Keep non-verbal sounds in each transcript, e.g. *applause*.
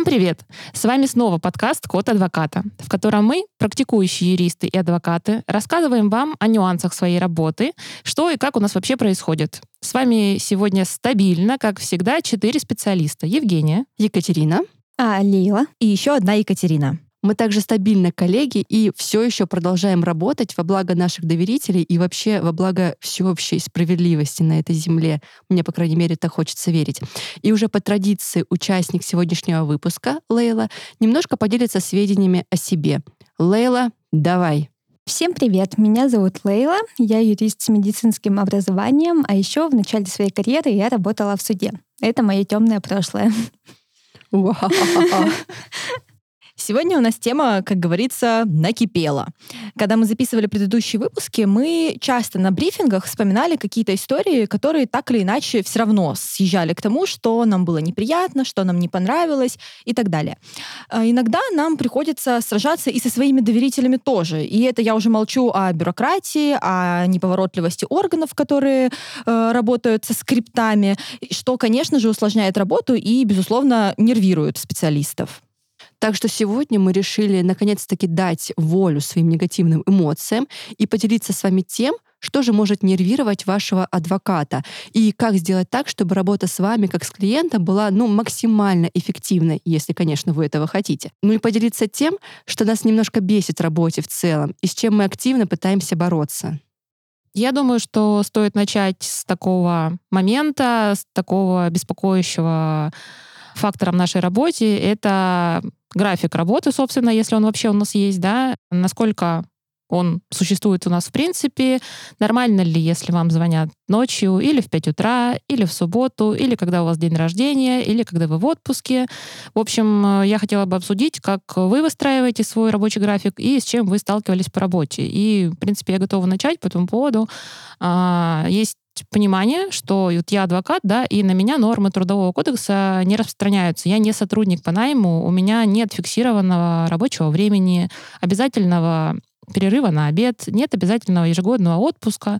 Всем привет! С вами снова подкаст «Код адвоката», в котором мы, практикующие юристы и адвокаты, рассказываем вам о нюансах своей работы, что и как у нас вообще происходит. С вами сегодня стабильно, как всегда, четыре специалиста. Евгения. Екатерина. А, Лила. И еще одна Екатерина. Мы также стабильно коллеги и все еще продолжаем работать во благо наших доверителей и вообще во благо всеобщей справедливости на этой земле. Мне, по крайней мере, так хочется верить. И уже по традиции участник сегодняшнего выпуска, Лейла, немножко поделится сведениями о себе. Лейла, давай. Всем привет, меня зовут Лейла, я юрист с медицинским образованием, а еще в начале своей карьеры я работала в суде. Это мое темное прошлое. *laughs* Сегодня у нас тема, как говорится, накипела. Когда мы записывали предыдущие выпуски, мы часто на брифингах вспоминали какие-то истории, которые так или иначе все равно съезжали к тому, что нам было неприятно, что нам не понравилось и так далее. А иногда нам приходится сражаться и со своими доверителями тоже. И это я уже молчу о бюрократии, о неповоротливости органов, которые э, работают со скриптами, что, конечно же, усложняет работу и, безусловно, нервирует специалистов. Так что сегодня мы решили наконец-таки дать волю своим негативным эмоциям и поделиться с вами тем, что же может нервировать вашего адвоката и как сделать так, чтобы работа с вами как с клиентом была ну, максимально эффективной, если, конечно, вы этого хотите. Ну и поделиться тем, что нас немножко бесит в работе в целом и с чем мы активно пытаемся бороться. Я думаю, что стоит начать с такого момента, с такого беспокоящего фактором нашей работе. Это график работы, собственно, если он вообще у нас есть, да, насколько он существует у нас в принципе. Нормально ли, если вам звонят ночью или в 5 утра, или в субботу, или когда у вас день рождения, или когда вы в отпуске. В общем, я хотела бы обсудить, как вы выстраиваете свой рабочий график и с чем вы сталкивались по работе. И, в принципе, я готова начать по этому поводу. А, есть понимание, что вот я адвокат, да, и на меня нормы трудового кодекса не распространяются. Я не сотрудник по найму, у меня нет фиксированного рабочего времени, обязательного перерыва на обед, нет обязательного ежегодного отпуска.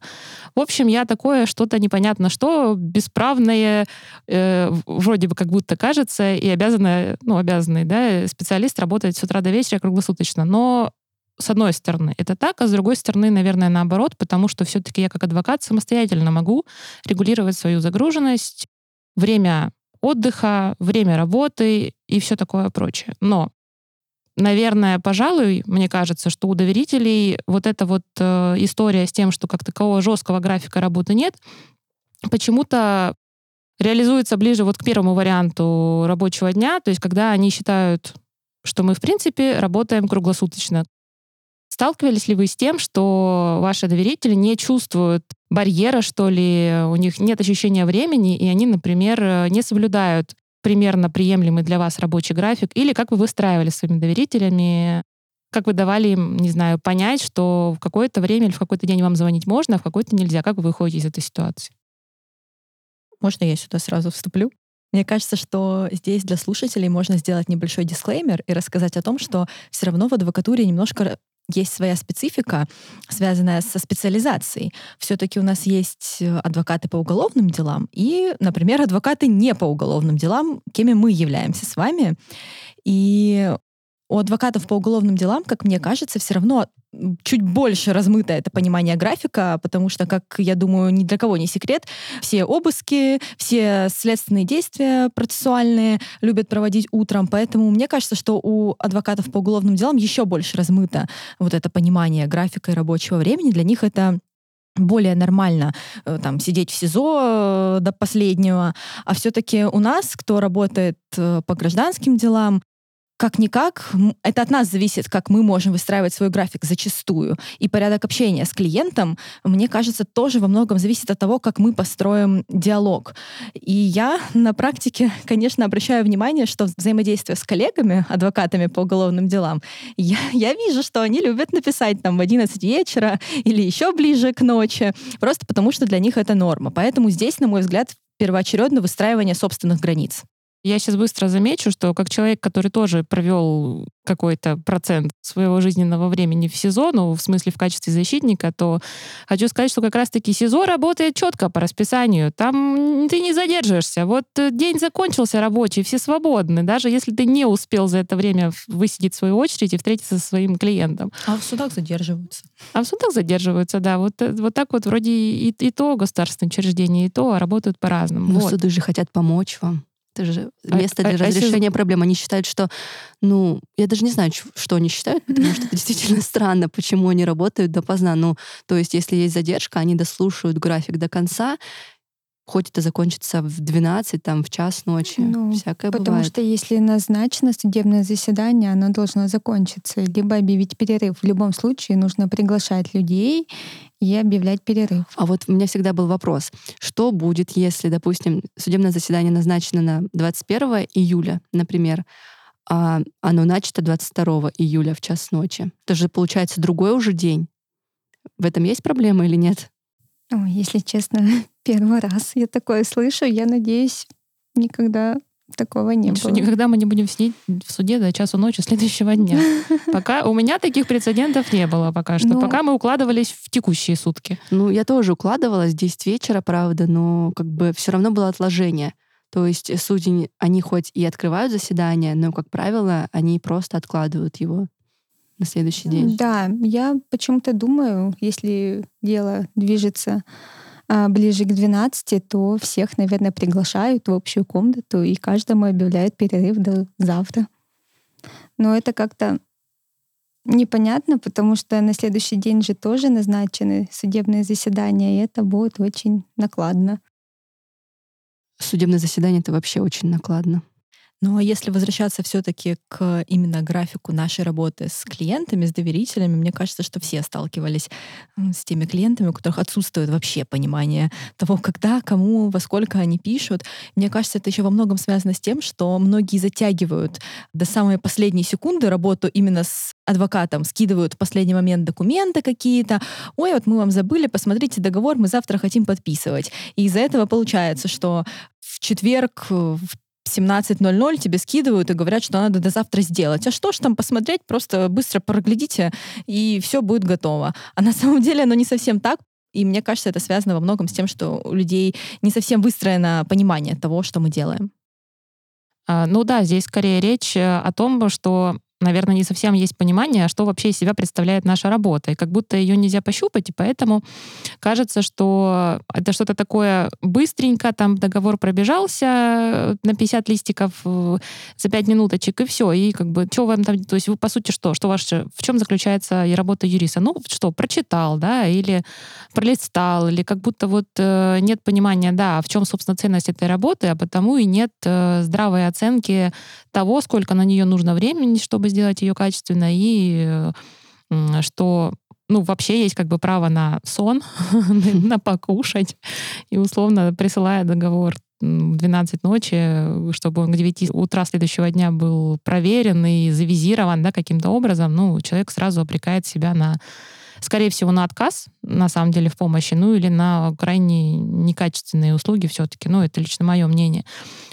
В общем, я такое что-то непонятно что, бесправное, э, вроде бы как будто кажется, и обязанная, ну, обязанный, да, специалист работать с утра до вечера круглосуточно. Но с одной стороны, это так, а с другой стороны, наверное, наоборот, потому что все-таки я как адвокат самостоятельно могу регулировать свою загруженность, время отдыха, время работы и все такое прочее. Но, наверное, пожалуй, мне кажется, что у доверителей вот эта вот э, история с тем, что как такового жесткого графика работы нет, почему-то реализуется ближе вот к первому варианту рабочего дня, то есть когда они считают, что мы, в принципе, работаем круглосуточно. Сталкивались ли вы с тем, что ваши доверители не чувствуют барьера, что ли, у них нет ощущения времени, и они, например, не соблюдают примерно приемлемый для вас рабочий график, или как вы выстраивали своими доверителями, как вы давали им, не знаю, понять, что в какое-то время или в какой-то день вам звонить можно, а в какой-то нельзя. Как вы выходите из этой ситуации? Можно я сюда сразу вступлю? Мне кажется, что здесь для слушателей можно сделать небольшой дисклеймер и рассказать о том, что все равно в адвокатуре немножко есть своя специфика, связанная со специализацией. Все-таки у нас есть э, адвокаты по уголовным делам и, например, адвокаты не по уголовным делам, кеми мы являемся с вами. И у адвокатов по уголовным делам, как мне кажется, все равно чуть больше размыто это понимание графика, потому что, как я думаю, ни для кого не секрет, все обыски, все следственные действия процессуальные любят проводить утром, поэтому мне кажется, что у адвокатов по уголовным делам еще больше размыто вот это понимание графика и рабочего времени. Для них это более нормально э, там сидеть в СИЗО э, до последнего, а все-таки у нас, кто работает э, по гражданским делам, как-никак, это от нас зависит, как мы можем выстраивать свой график зачастую. И порядок общения с клиентом, мне кажется, тоже во многом зависит от того, как мы построим диалог. И я на практике, *laughs* конечно, обращаю внимание, что взаимодействие с коллегами, адвокатами по уголовным делам, я, я вижу, что они любят написать там в 11 вечера или еще ближе к ночи, просто потому что для них это норма. Поэтому здесь, на мой взгляд, первоочередно выстраивание собственных границ. Я сейчас быстро замечу, что как человек, который тоже провел какой-то процент своего жизненного времени в СИЗО, ну, в смысле в качестве защитника, то хочу сказать, что как раз-таки СИЗО работает четко по расписанию. Там ты не задержишься. Вот э, день закончился рабочий, все свободны. Даже если ты не успел за это время высидеть свою очередь и встретиться со своим клиентом. А в судах задерживаются. А в судах задерживаются, да. Вот, э, вот так вот вроде и, и то государственное учреждение, и то работают по-разному. Но вот. суды же хотят помочь вам. Это же А- место для а- а если- разрешения проблем. Они считают, что, ну, я даже не знаю, что они считают, потому что это *laughs* действительно странно, почему они работают допоздна. Ну, то есть, если есть задержка, они дослушают график до конца, хоть это закончится в 12, там, в час ночи. Ну, Всякое Потому бывает. что если назначено судебное заседание, оно должно закончиться, либо объявить перерыв. В любом случае нужно приглашать людей и объявлять перерыв. А вот у меня всегда был вопрос, что будет, если, допустим, судебное заседание назначено на 21 июля, например, а оно начато 22 июля в час ночи? Это же получается другой уже день. В этом есть проблема или нет? Ой, если честно, *laughs* первый раз я такое слышу. Я надеюсь, никогда такого не Что было. никогда мы не будем сидеть в суде до часу ночи следующего дня. *laughs* Пока у меня таких прецедентов не было пока что. Ну. Пока мы укладывались в текущие сутки. Ну, я тоже укладывалась 10 вечера, правда, но как бы все равно было отложение. То есть судьи, они хоть и открывают заседание, но, как правило, они просто откладывают его на следующий день. Да, я почему-то думаю, если дело движется а, ближе к 12, то всех, наверное, приглашают в общую комнату и каждому объявляют перерыв до завтра. Но это как-то непонятно, потому что на следующий день же тоже назначены судебные заседания, и это будет очень накладно. Судебное заседание — это вообще очень накладно. А если возвращаться все-таки к именно графику нашей работы с клиентами, с доверителями, мне кажется, что все сталкивались с теми клиентами, у которых отсутствует вообще понимание того, когда, кому, во сколько они пишут. Мне кажется, это еще во многом связано с тем, что многие затягивают до самой последней секунды работу именно с адвокатом, скидывают в последний момент документы какие-то. Ой, вот мы вам забыли, посмотрите договор, мы завтра хотим подписывать. И из-за этого получается, что в четверг э, в 17.00 тебе скидывают и говорят, что надо до завтра сделать. А что ж там посмотреть, просто быстро проглядите, и все будет готово. А на самом деле оно не совсем так. И мне кажется, это связано во многом с тем, что у людей не совсем выстроено понимание того, что мы делаем. А, Ну да, здесь скорее речь э, о том, что наверное, не совсем есть понимание, что вообще из себя представляет наша работа. И как будто ее нельзя пощупать, и поэтому кажется, что это что-то такое быстренько, там договор пробежался э, на 50 листиков э, за 5 минуточек, и все. И как бы, что вам там, то есть вы, по сути, что? Что ваше, в чем заключается и работа юриста? Ну, что, прочитал, да, или пролистал, или как будто вот э, нет понимания, да, в чем, собственно, ценность этой работы, а потому и нет э, здравой оценки того, сколько на нее нужно времени, чтобы сделать ее качественно, и э, что ну, вообще есть как бы право на сон, *laughs* на покушать, и условно присылая договор в 12 ночи, чтобы он к 9 утра следующего дня был проверен и завизирован да, каким-то образом, ну, человек сразу обрекает себя на скорее всего, на отказ, на самом деле, в помощи, ну или на крайне некачественные услуги все-таки. Ну, это лично мое мнение.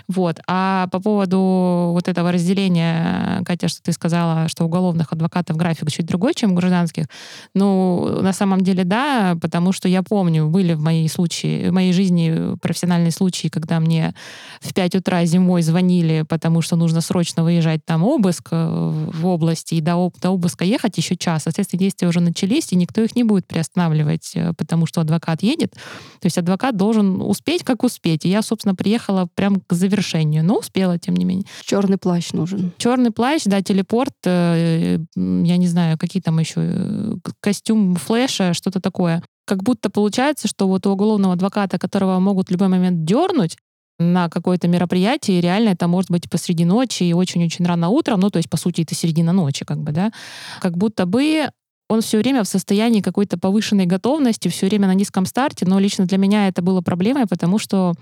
Вот. А по поводу вот этого разделения, Катя, что ты сказала, что уголовных адвокатов график чуть другой, чем гражданских. Ну, на самом деле, да, потому что я помню, были в моей случае, в моей жизни профессиональные случаи, когда мне в 5 утра зимой звонили, потому что нужно срочно выезжать там обыск э, в области, и до, до обыска ехать еще час. Соответственно, действия уже начались, и никто их не будет приостанавливать, э, потому что адвокат едет. То есть адвокат должен успеть, как успеть. И я, собственно, приехала прям к завершению, но успела, тем не менее. Черный плащ нужен. Черный плащ, да, телепорт, э, я не знаю, какие там еще, э, костюм флеша, что-то такое. Как будто получается, что вот у уголовного адвоката, которого могут в любой момент дернуть, на какое-то мероприятие, и реально это может быть посреди ночи и очень-очень рано утром, ну, то есть, по сути, это середина ночи, как бы, да, как будто бы он все время в состоянии какой-то повышенной готовности, все время на низком старте, но лично для меня это было проблемой, потому что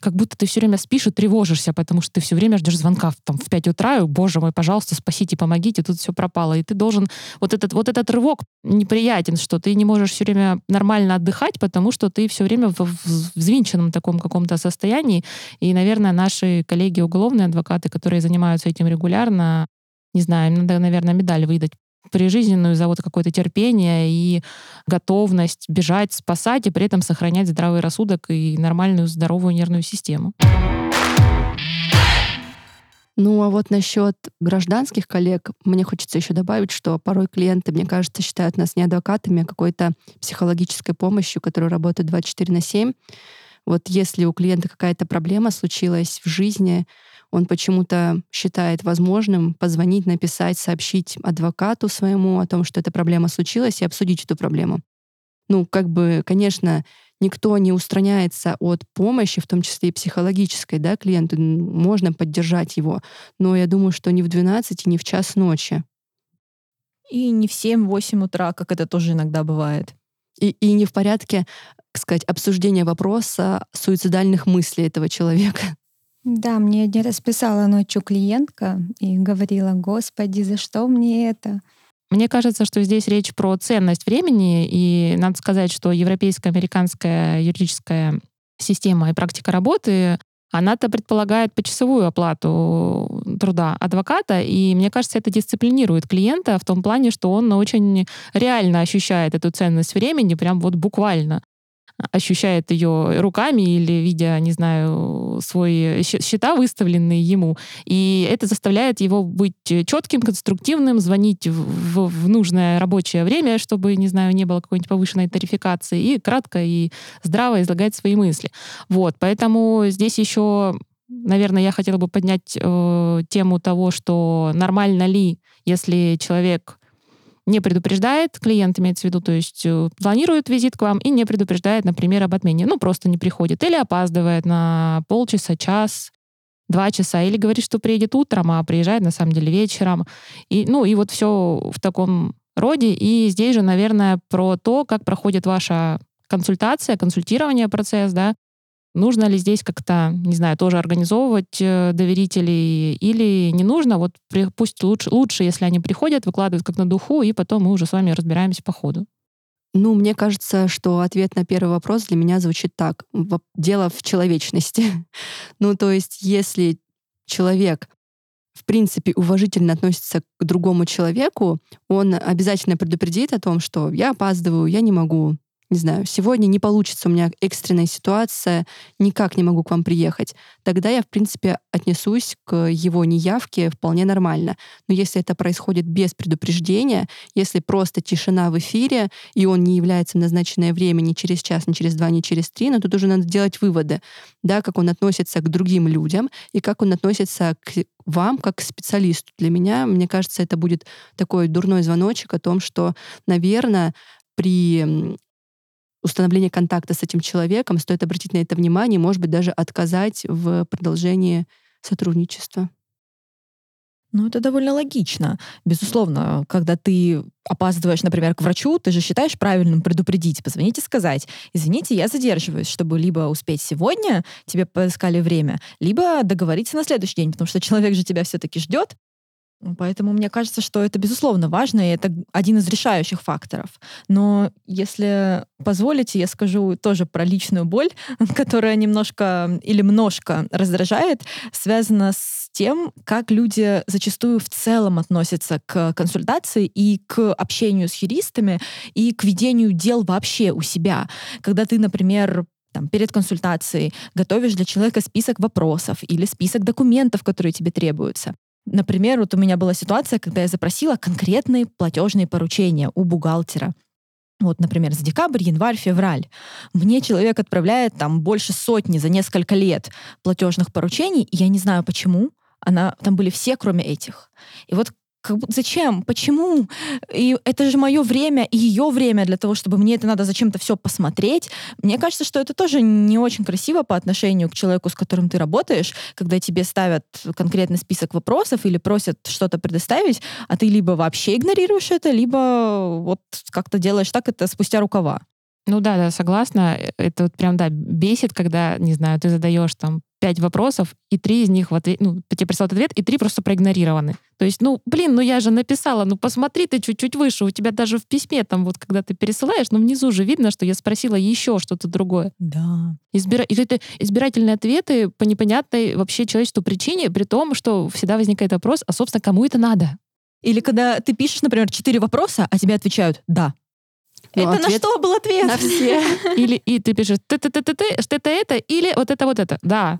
как будто ты все время спишь и тревожишься, потому что ты все время ждешь звонка там, в 5 утра, и, боже мой, пожалуйста, спасите, помогите, тут все пропало. И ты должен... Вот этот, вот этот рывок неприятен, что ты не можешь все время нормально отдыхать, потому что ты все время в, в взвинченном таком каком-то состоянии. И, наверное, наши коллеги уголовные адвокаты, которые занимаются этим регулярно, не знаю, им надо, наверное, медаль выдать прижизненную за вот какое-то терпение и готовность бежать, спасать и при этом сохранять здравый рассудок и нормальную здоровую нервную систему. Ну а вот насчет гражданских коллег, мне хочется еще добавить, что порой клиенты, мне кажется, считают нас не адвокатами, а какой-то психологической помощью, которая работает 24 на 7. Вот если у клиента какая-то проблема случилась в жизни, он почему-то считает возможным позвонить, написать, сообщить адвокату своему о том, что эта проблема случилась, и обсудить эту проблему. Ну, как бы, конечно, никто не устраняется от помощи, в том числе и психологической, да, клиенту. Можно поддержать его, но я думаю, что не в 12 и не в час ночи. И не в 7-8 утра, как это тоже иногда бывает. И, и не в порядке, так сказать, обсуждения вопроса суицидальных мыслей этого человека. Да, мне один раз писала ночью клиентка и говорила, господи, за что мне это? Мне кажется, что здесь речь про ценность времени, и надо сказать, что европейская, американская юридическая система и практика работы, она-то предполагает почасовую оплату труда адвоката, и мне кажется, это дисциплинирует клиента в том плане, что он очень реально ощущает эту ценность времени, прям вот буквально ощущает ее руками или видя, не знаю, свои счета, выставленные ему. И это заставляет его быть четким, конструктивным, звонить в, в нужное рабочее время, чтобы, не знаю, не было какой-нибудь повышенной тарификации, и кратко и здраво излагать свои мысли. Вот, поэтому здесь еще Наверное, я хотела бы поднять э, тему того, что нормально ли, если человек не предупреждает, клиент имеется в виду, то есть э, планирует визит к вам и не предупреждает, например, об отмене. Ну, просто не приходит. Или опаздывает на полчаса, час, два часа. Или говорит, что приедет утром, а приезжает на самом деле вечером. И, ну, и вот все в таком роде. И здесь же, наверное, про то, как проходит ваша консультация, консультирование, процесс, да, Нужно ли здесь как-то, не знаю, тоже организовывать э, доверителей или не нужно? Вот пусть лучше, лучше, если они приходят, выкладывают как на духу, и потом мы уже с вами разбираемся по ходу. Ну, мне кажется, что ответ на первый вопрос для меня звучит так. Дело в человечности. *laughs* ну, то есть, если человек в принципе, уважительно относится к другому человеку, он обязательно предупредит о том, что я опаздываю, я не могу не знаю, сегодня не получится у меня экстренная ситуация, никак не могу к вам приехать, тогда я, в принципе, отнесусь к его неявке вполне нормально. Но если это происходит без предупреждения, если просто тишина в эфире, и он не является в назначенное время ни через час, ни через два, ни через три, но тут уже надо делать выводы, да, как он относится к другим людям и как он относится к вам как к специалисту. Для меня, мне кажется, это будет такой дурной звоночек о том, что, наверное, при установления контакта с этим человеком, стоит обратить на это внимание, может быть, даже отказать в продолжении сотрудничества. Ну, это довольно логично. Безусловно, когда ты опаздываешь, например, к врачу, ты же считаешь правильным предупредить, позвонить и сказать, извините, я задерживаюсь, чтобы либо успеть сегодня, тебе поискали время, либо договориться на следующий день, потому что человек же тебя все-таки ждет, Поэтому мне кажется, что это безусловно важно, и это один из решающих факторов. Но если позволите, я скажу тоже про личную боль, *laughs* которая немножко или множко раздражает, связана с тем, как люди зачастую в целом относятся к консультации и к общению с юристами и к ведению дел вообще у себя. Когда ты, например, там, перед консультацией готовишь для человека список вопросов или список документов, которые тебе требуются. Например, вот у меня была ситуация, когда я запросила конкретные платежные поручения у бухгалтера. Вот, например, за декабрь, январь, февраль. Мне человек отправляет там больше сотни за несколько лет платежных поручений, и я не знаю почему. Она, там были все, кроме этих. И вот как зачем, почему? И это же мое время и ее время для того, чтобы мне это надо зачем-то все посмотреть. Мне кажется, что это тоже не очень красиво по отношению к человеку, с которым ты работаешь, когда тебе ставят конкретный список вопросов или просят что-то предоставить, а ты либо вообще игнорируешь это, либо вот как-то делаешь так это спустя рукава. Ну да, да, согласна. Это вот прям, да, бесит, когда, не знаю, ты задаешь там пять вопросов, и три из них в ответ, ну, тебе прислал ответ, и три просто проигнорированы. То есть, ну, блин, ну я же написала, ну посмотри ты чуть-чуть выше, у тебя даже в письме там вот, когда ты пересылаешь, ну внизу же видно, что я спросила еще что-то другое. Да. Избира... И это избирательные ответы по непонятной вообще человечеству причине, при том, что всегда возникает вопрос, а, собственно, кому это надо? Или когда ты пишешь, например, четыре вопроса, а тебе отвечают «да». Ну, это на что был ответ? На все. *laughs* Или и ты пишешь ты ты ты ты ты что это это или вот это вот это. Да.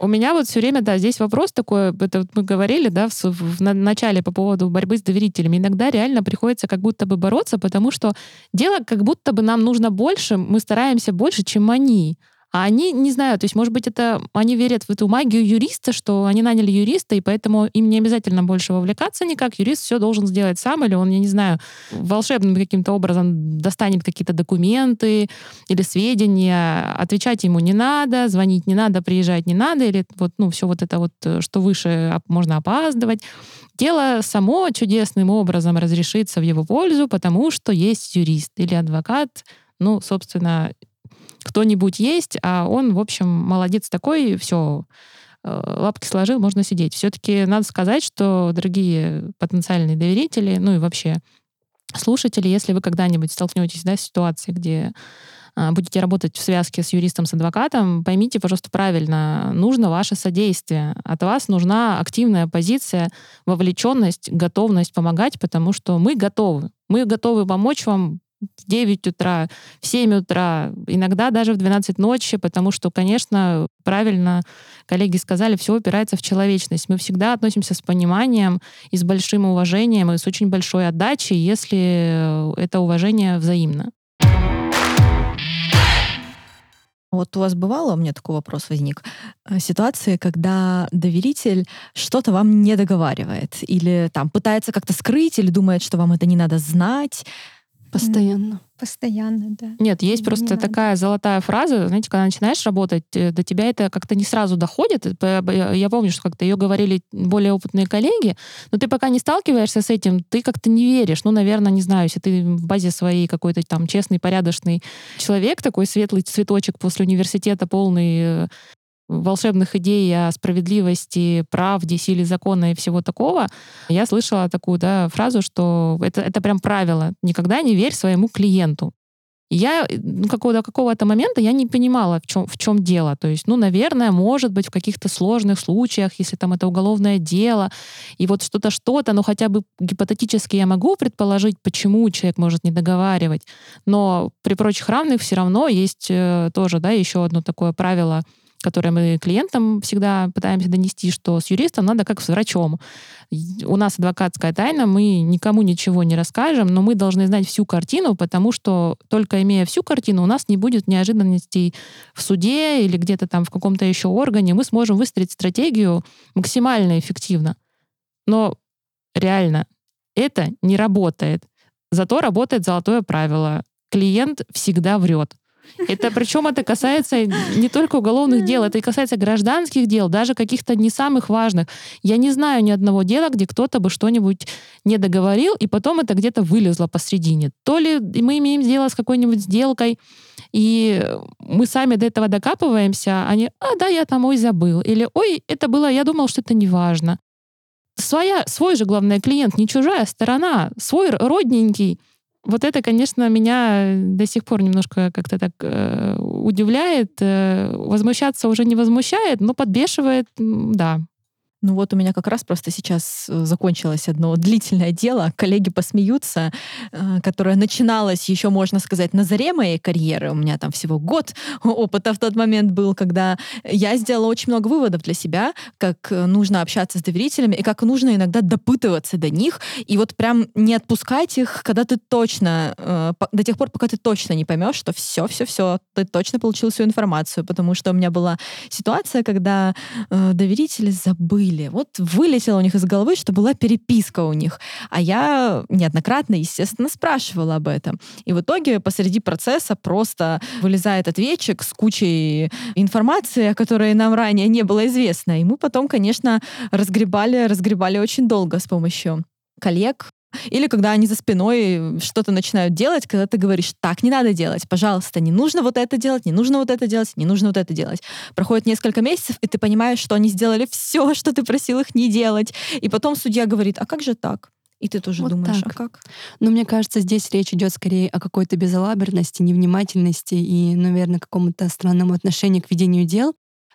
У меня вот все время, да, здесь вопрос такой, это вот мы говорили, да, в, в на- начале по поводу борьбы с доверителями. Иногда реально приходится как будто бы бороться, потому что дело как будто бы нам нужно больше, мы стараемся больше, чем они. А они не знаю, то есть, может быть, это они верят в эту магию юриста, что они наняли юриста, и поэтому им не обязательно больше вовлекаться никак. Юрист все должен сделать сам, или он, я не знаю, волшебным каким-то образом достанет какие-то документы или сведения. Отвечать ему не надо, звонить не надо, приезжать не надо, или вот, ну, все вот это вот, э, что выше можно опаздывать. Дело само чудесным образом разрешится в его пользу, потому что есть юрист или адвокат, ну, собственно, кто-нибудь есть, а он, в общем, молодец такой, все, лапки сложил, можно сидеть. Все-таки надо сказать, что, дорогие потенциальные доверители, ну и вообще слушатели, если вы когда-нибудь столкнетесь да, с ситуацией, где а, будете работать в связке с юристом, с адвокатом, поймите, пожалуйста, правильно, нужно ваше содействие. От вас нужна активная позиция, вовлеченность, готовность помогать, потому что мы готовы. Мы готовы помочь вам в 9 утра, в 7 утра, иногда даже в 12 ночи, потому что, конечно, правильно коллеги сказали, все упирается в человечность. Мы всегда относимся с пониманием и с большим уважением, и с очень большой отдачей, если это уважение взаимно. Вот у вас бывало, у меня такой вопрос возник, э, ситуации, когда доверитель что-то вам не договаривает или там пытается как-то скрыть или думает, что вам это не надо знать. Постоянно. Постоянно, да. Нет, есть Не просто надо. такая золотая фраза, знаете, когда начинаешь работать, э, до тебя это как-то не сразу доходит. Я помню, что как-то ее говорили более опытные коллеги, но ты пока не сталкиваешься с этим, ты как-то не веришь. Ну, наверное, не знаю, если ты в базе своей какой-то там честный, порядочный человек, такой светлый цветочек после университета, полный э, волшебных идей о справедливости, правде, силе закона и всего такого, я слышала такую да, фразу, что это, это прям правило. Никогда не верь своему клиенту. Я э, ну, какого-то, какого-то момента я не понимала, в чем, в чем дело. То есть, ну, наверное, может быть, в каких-то сложных случаях, если там это уголовное дело, и вот что-то, что-то, ну, хотя бы гипотетически я могу предположить, почему человек может не договаривать. Но при прочих равных все равно есть э, тоже, да, еще одно такое правило — которое мы клиентам всегда пытаемся донести, что с юристом надо как с врачом. У нас адвокатская тайна, мы никому ничего не расскажем, но мы должны знать всю картину, потому что только имея всю картину, у нас не будет неожиданностей в суде или где-то там в каком-то еще органе. Мы сможем выстроить стратегию максимально эффективно. Но реально это не работает. Зато работает золотое правило. Клиент всегда врет. Это причем это касается не только уголовных дел, это и касается гражданских дел, даже каких-то не самых важных. Я не знаю ни одного дела, где кто-то бы что-нибудь не договорил, и потом это где-то вылезло посредине. То ли мы имеем дело с какой-нибудь сделкой, и мы сами до этого докапываемся, они, а да, я там, ой, забыл. Или, ой, это было, я думал, что это не важно. Своя, свой же, главное, клиент, не чужая сторона, свой родненький. Вот это, конечно, меня до сих пор немножко как-то так э, удивляет. Э, возмущаться уже не возмущает, но подбешивает, да. Ну вот у меня как раз просто сейчас э, закончилось одно длительное дело. Коллеги посмеются, э, которое начиналось еще, можно сказать, на заре моей карьеры. У меня там всего год *laughs* опыта в тот момент был, когда я сделала очень много выводов для себя, как э, нужно общаться с доверителями и как нужно иногда допытываться до них и вот прям не отпускать их, когда ты точно, до тех пор, пока ты точно не поймешь, что все, все, все, ты точно получил всю информацию, потому что у меня была ситуация, когда доверители забыли. Вот вылетело у них из головы, что была переписка у них. А я неоднократно, естественно, спрашивала об этом. И в итоге посреди процесса просто вылезает ответчик с кучей информации, о которой нам ранее не было известно. И мы потом, конечно, разгребали, разгребали очень долго с помощью коллег, Или когда они за спиной что-то начинают делать, когда ты говоришь, так не надо делать, пожалуйста, не нужно вот это делать, не нужно вот это делать, не нужно вот это делать. Проходит несколько месяцев, и ты понимаешь, что они сделали все, *laughs* что ты просил их не делать. И потом судья говорит, а как же так? И ты тоже Вот думаешь, так. а как? Но мне кажется, здесь речь идет скорее о какой-то безалаберности, невнимательности и, наверное, какому-то странному отношению к ведению дел.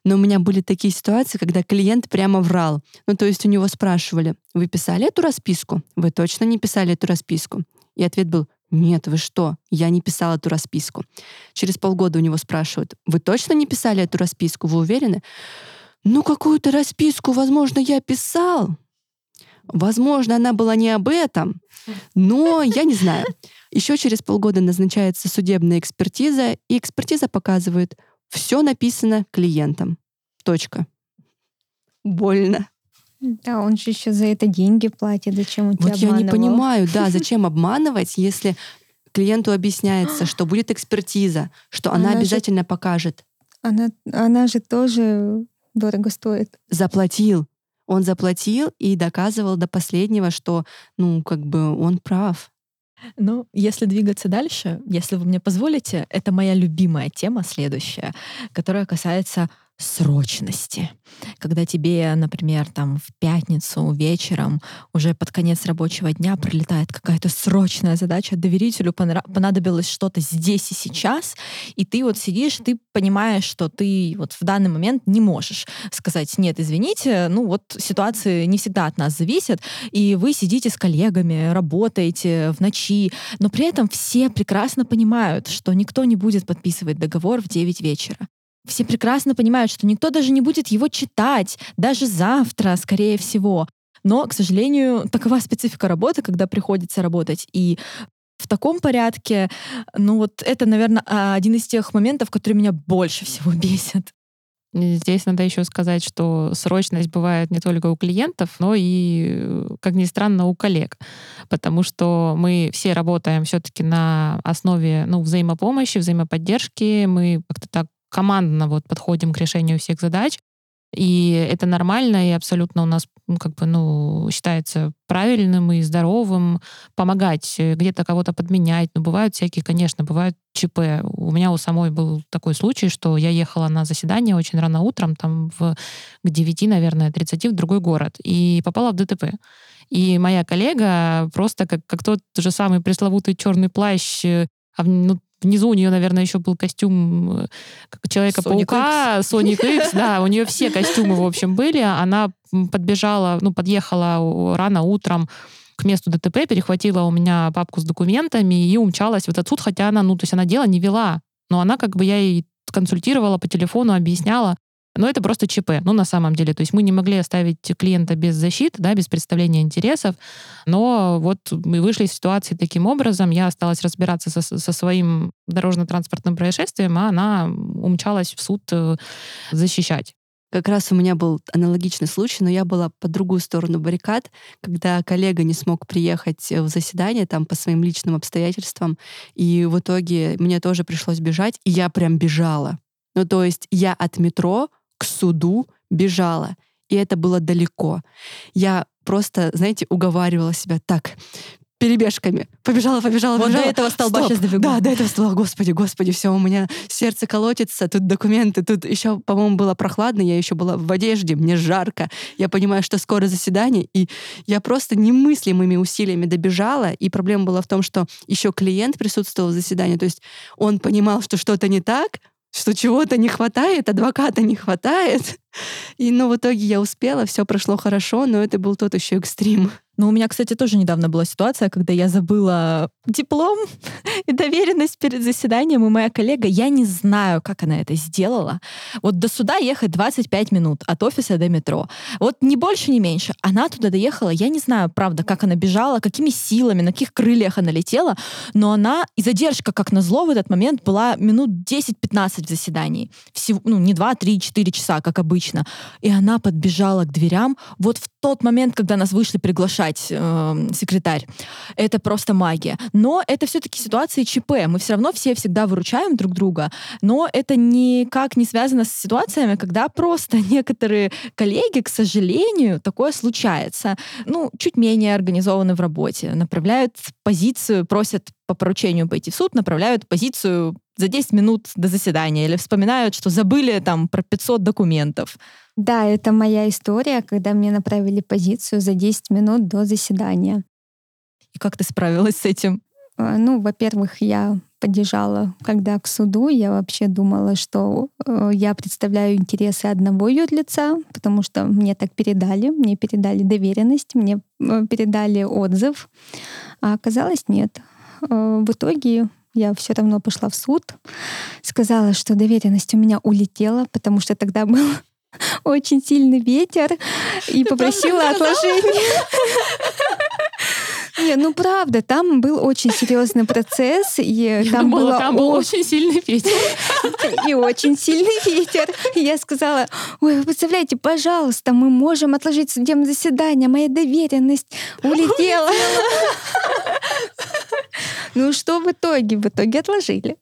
Но у меня были такие ситуации, когда клиент прямо врал. Ну, то есть у него спрашивали, вы писали эту расписку? Вы точно не писали эту расписку? И ответ был, нет, вы что? Я не писал эту расписку. Через полгода у него спрашивают, вы точно не писали эту расписку? Вы уверены? Ну, какую-то расписку, возможно, я писал. Возможно, она была не об этом, но я не знаю. Еще через полгода назначается судебная экспертиза, и экспертиза показывает, все написано клиентам. Точка. Больно. Да, он же еще за это деньги платит. Зачем он тебя Вот я не обманывал? понимаю, да, *laughs* зачем обманывать, если клиенту объясняется, что будет экспертиза, что она Она же- обязательно покажет. Она, она же тоже дорого стоит. Заплатил. Он заплатил и доказывал до последнего, что, ну, как бы он прав. Ну, если двигаться дальше, если вы мне позволите, это моя любимая тема следующая, которая касается срочности. Когда тебе, например, там в пятницу вечером, уже под конец рабочего дня прилетает какая-то срочная задача, доверителю понадобилось что-то здесь и сейчас, и ты вот сидишь, ты понимаешь, что ты вот в данный момент не можешь сказать, нет, извините, ну вот ситуации не всегда от нас зависят, и вы сидите с коллегами, работаете в ночи, но при этом все прекрасно понимают, что никто не будет подписывать договор в 9 вечера. Все прекрасно понимают, что никто даже не будет его читать, даже завтра, скорее всего. Но, к сожалению, такова специфика работы, когда приходится работать. И в таком порядке, ну вот это, наверное, один из тех моментов, которые меня больше всего *laughs* бесят. И Здесь надо еще сказать, что срочность бывает не только у клиентов, но и, как ни странно, у коллег. Потому что мы все работаем все-таки на основе ну, взаимопомощи, взаимоподдержки. Мы как-то так командно вот подходим к решению всех задач. И это нормально, и абсолютно у нас ну, как бы, ну, считается правильным и здоровым помогать, э, где-то кого-то подменять. Но бывают всякие, конечно, бывают ЧП. У меня у самой был такой случай, что я ехала на заседание очень рано утром, там в, к 9, наверное, 30 в другой город, и попала в ДТП. И моя коллега просто как, как тот же самый пресловутый черный плащ, э, а ну, внизу у нее, наверное, еще был костюм э, Человека-паука, Sonic X, *laughs* да, у нее все костюмы, в общем, были. Она подбежала, ну, подъехала рано утром к месту ДТП, перехватила у меня папку с документами и умчалась в этот суд, хотя она, ну, то есть она дело не вела. Но она как бы, я ей консультировала по телефону, объясняла. Но это просто ЧП, ну, на самом деле. То есть мы не могли оставить клиента без защиты, да, без представления интересов. Но вот мы вышли из ситуации таким образом. Я осталась разбираться со, со своим дорожно-транспортным происшествием, а она умчалась в суд э, защищать. Как раз у меня был аналогичный случай, но я была по другую сторону баррикад, когда коллега не смог приехать э, в заседание там по своим личным обстоятельствам, и в итоге мне тоже пришлось бежать, и я прям бежала. Ну, то есть я от метро к суду бежала, и это было далеко. Я просто, знаете, уговаривала себя так, перебежками. Побежала, побежала, Вот побежала. до этого столба Стоп. сейчас добегу. Да, до этого столба. Господи, господи, все, у меня сердце колотится, тут документы, тут еще, по-моему, было прохладно, я еще была в одежде, мне жарко. Я понимаю, что скоро заседание, и я просто немыслимыми усилиями добежала, и проблема была в том, что еще клиент присутствовал в заседании, то есть он понимал, что что-то не так, что чего-то не хватает, адвоката не хватает. И, ну, в итоге я успела, все прошло хорошо, но это был тот еще экстрим. Ну, у меня, кстати, тоже недавно была ситуация, когда я забыла диплом и доверенность перед заседанием, и моя коллега, я не знаю, как она это сделала. Вот до суда ехать 25 минут от офиса до метро. Вот ни больше, ни меньше. Она туда доехала, я не знаю, правда, как она бежала, какими силами, на каких крыльях она летела, но она, и задержка, как назло, в этот момент была минут 10-15 в заседании. Всего, ну, не 2, 3, 4 часа, как обычно. Обычно. И она подбежала к дверям вот в тот момент, когда нас вышли приглашать э, секретарь. Это просто магия. Но это все-таки ситуации ЧП. Мы все равно все всегда выручаем друг друга. Но это никак не связано с ситуациями, когда просто *laughs* некоторые коллеги, к сожалению, такое случается. Ну, чуть менее организованы в работе. Направляют позицию, просят по поручению пойти в суд, направляют позицию за 10 минут до заседания или вспоминают, что забыли там про 500 документов. Да, это моя история, когда мне направили позицию за 10 минут до заседания. И как ты справилась с этим? А, ну, во-первых, я поддержала, когда к суду, я вообще думала, что э, я представляю интересы одного юрлица, потому что мне так передали, мне передали доверенность, мне э, передали отзыв, а оказалось нет. Э, в итоге я все равно пошла в суд, сказала, что доверенность у меня улетела, потому что тогда был *laughs* очень сильный ветер, и попросила отложения. *laughs* Не, ну правда, там был очень серьезный процесс, и Я там было там был очень сильный ветер. и очень сильный ветер. И я сказала, ой, вы представляете, пожалуйста, мы можем отложить судебное заседание, моя доверенность улетела. Ну что в итоге? В итоге отложили.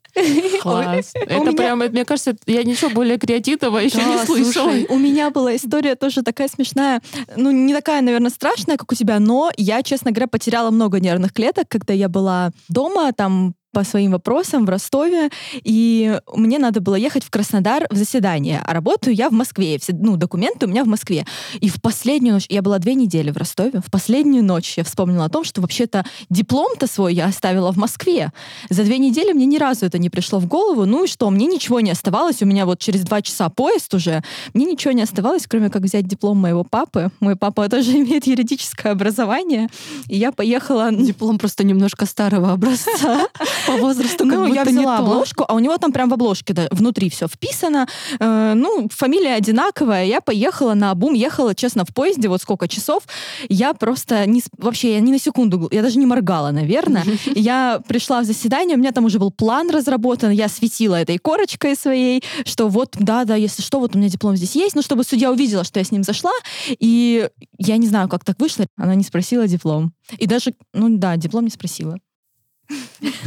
Класс. Это меня- прям, мне кажется, я ничего более креативного еще не слышала. слушай, у меня была история тоже такая смешная. Ну, не такая, наверное, страшная, как у тебя, но я, честно говоря, потеряла много нервных клеток, когда я была дома, там по своим вопросам в Ростове, и мне надо было ехать в Краснодар в заседание, а работаю я в Москве, все, ну, документы у меня в Москве. И в последнюю ночь, я была две недели в Ростове, в последнюю ночь я вспомнила о том, что вообще-то диплом-то свой я оставила в Москве. За две недели мне ни разу это не пришло в голову, ну и что, мне ничего не оставалось, у меня вот через два часа поезд уже, мне ничего не оставалось, кроме как взять диплом моего папы. Мой папа *laughs* тоже имеет юридическое образование, и я поехала... Диплом просто немножко старого образца. *laughs* По возрасту как Ну, я будто не взяла то. обложку, а у него там прям в обложке да, внутри все вписано. Э, ну, фамилия одинаковая. Я поехала на обум, ехала, честно, в поезде, вот сколько часов. Я просто не, вообще, я ни на секунду, я даже не моргала, наверное. *laughs* Я пришла в заседание, у меня там уже был план разработан, я светила этой корочкой своей, что вот, да, да, если что, вот у меня диплом здесь есть, ну, чтобы судья увидела, что я с ним зашла, и я не знаю, как так вышло, она не спросила диплом. И даже, ну да, диплом не спросила.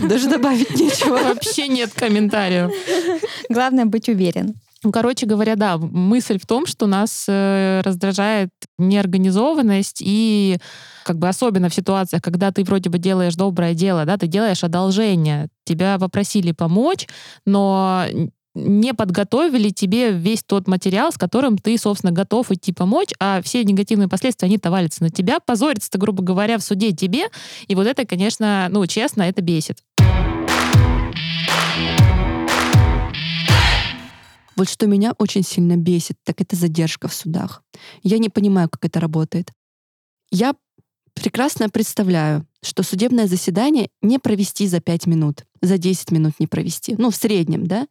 Даже добавить нечего. Вообще нет комментариев. Главное быть уверен. Ну, короче говоря, да, мысль в том, что нас э, раздражает неорганизованность и как бы особенно в ситуациях, когда ты вроде бы делаешь доброе дело, да, ты делаешь одолжение, тебя попросили помочь, но не подготовили тебе весь тот материал, с которым ты, собственно, готов идти помочь, а все негативные последствия, они-то валятся на тебя, позорится-то, грубо говоря, в суде тебе, и вот это, конечно, ну, честно, это бесит. Вот что меня очень сильно бесит, так это задержка в судах. Я не понимаю, как это работает. Я прекрасно представляю, что судебное заседание не провести за 5 минут, за 10 минут не провести, ну, в среднем, да?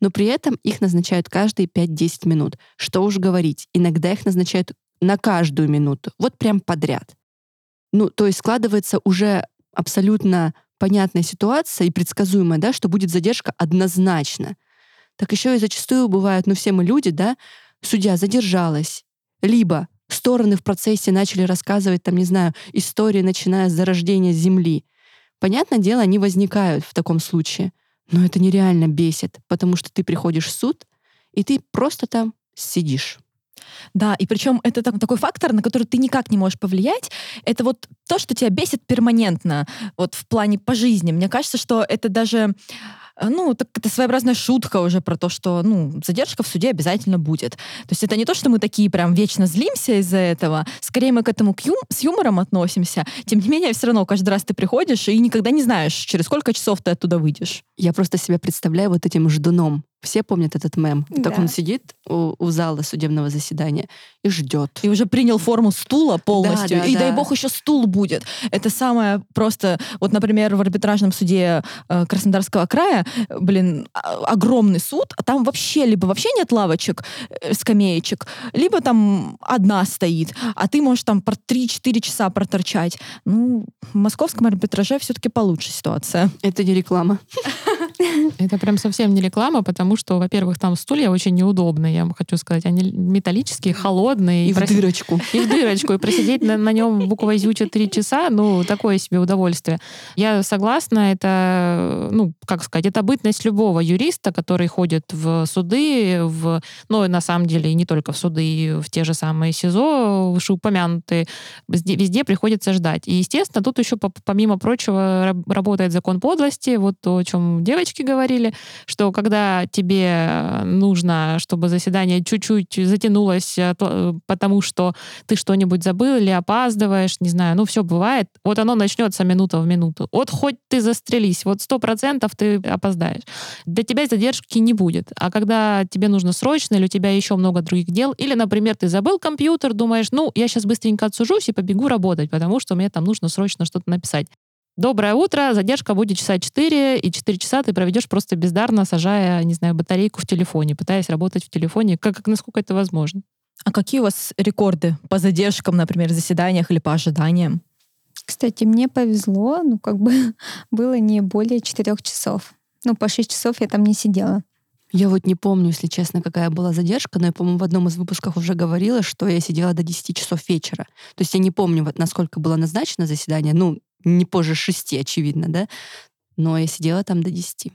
Но при этом их назначают каждые 5-10 минут. Что уж говорить, иногда их назначают на каждую минуту, вот прям подряд. Ну, то есть складывается уже абсолютно понятная ситуация и предсказуемая, да, что будет задержка однозначно. Так еще и зачастую бывает, ну все мы люди, да, судья задержалась, либо стороны в процессе начали рассказывать, там, не знаю, истории, начиная с зарождения Земли. Понятное дело, они возникают в таком случае, но это нереально бесит, потому что ты приходишь в суд, и ты просто там сидишь. Да, и причем это так- такой фактор, на который ты никак не можешь повлиять. Это вот то, что тебя бесит перманентно, вот в плане по жизни. Мне кажется, что это даже ну, так это своеобразная шутка уже про то, что, ну, задержка в суде обязательно будет. То есть это не то, что мы такие прям вечно злимся из-за этого. Скорее мы к этому к ю- с юмором относимся. Тем не менее, все равно каждый раз ты приходишь и никогда не знаешь, через сколько часов ты оттуда выйдешь. Я просто себя представляю вот этим ждуном. Все помнят этот мем. Так Да. он сидит у, у зала судебного заседания и ждет. И уже принял форму стула полностью. Да, да, и да. дай бог еще стул будет. Это самое просто... Вот, например, в арбитражном суде э, Краснодарского края, блин, а- огромный суд, а там вообще либо вообще нет лавочек, э, скамеечек, либо там одна стоит, а ты можешь там про 3-4 часа проторчать. Ну, в московском арбитраже все-таки получше ситуация. Это не реклама. *laughs* *laughs* Это прям совсем не реклама, потому что, во-первых, там стулья очень неудобные, я вам хочу сказать. Они металлические, холодные. И, в дырочку. *laughs* И в дырочку. И просидеть на, на нем буквой зюча три часа, ну, такое себе удовольствие. Я согласна, это, ну, как сказать, это бытность любого юриста, который ходит в суды, в, ну, на самом деле, и не только в суды, и в те же самые СИЗО, вышеупомянутые, везде, везде приходится ждать. И, естественно, тут еще, помимо прочего, работает закон подлости, вот то, о чем девочки говорили, что когда тебе нужно, чтобы заседание чуть-чуть затянулось, э, э, потому что ты что-нибудь забыл или опаздываешь, не знаю, ну все бывает, вот оно начнется минута в минуту. Вот хоть ты застрелись, вот сто процентов ты опоздаешь. Для тебя задержки не будет. А когда тебе нужно срочно, или у тебя еще много других дел, или, например, ты забыл компьютер, думаешь, ну, я сейчас быстренько отсужусь и побегу работать, потому что мне там нужно срочно что-то написать. Доброе утро, задержка будет часа 4, и 4 часа ты проведешь просто бездарно, сажая, не знаю, батарейку в телефоне, пытаясь работать в телефоне, как, как насколько это возможно. А какие у вас рекорды по задержкам, например, заседаниях или по ожиданиям? Кстати, мне повезло, ну, как бы *laughs* было не более четырех часов. Ну, по шесть часов я там не сидела. Я вот не помню, если честно, какая была задержка, но я, по-моему, в одном из выпусков уже говорила, что я сидела до 10 часов вечера. То есть я не помню, вот насколько было назначено заседание. Ну, не позже шести, очевидно, да? Но я сидела там до десяти.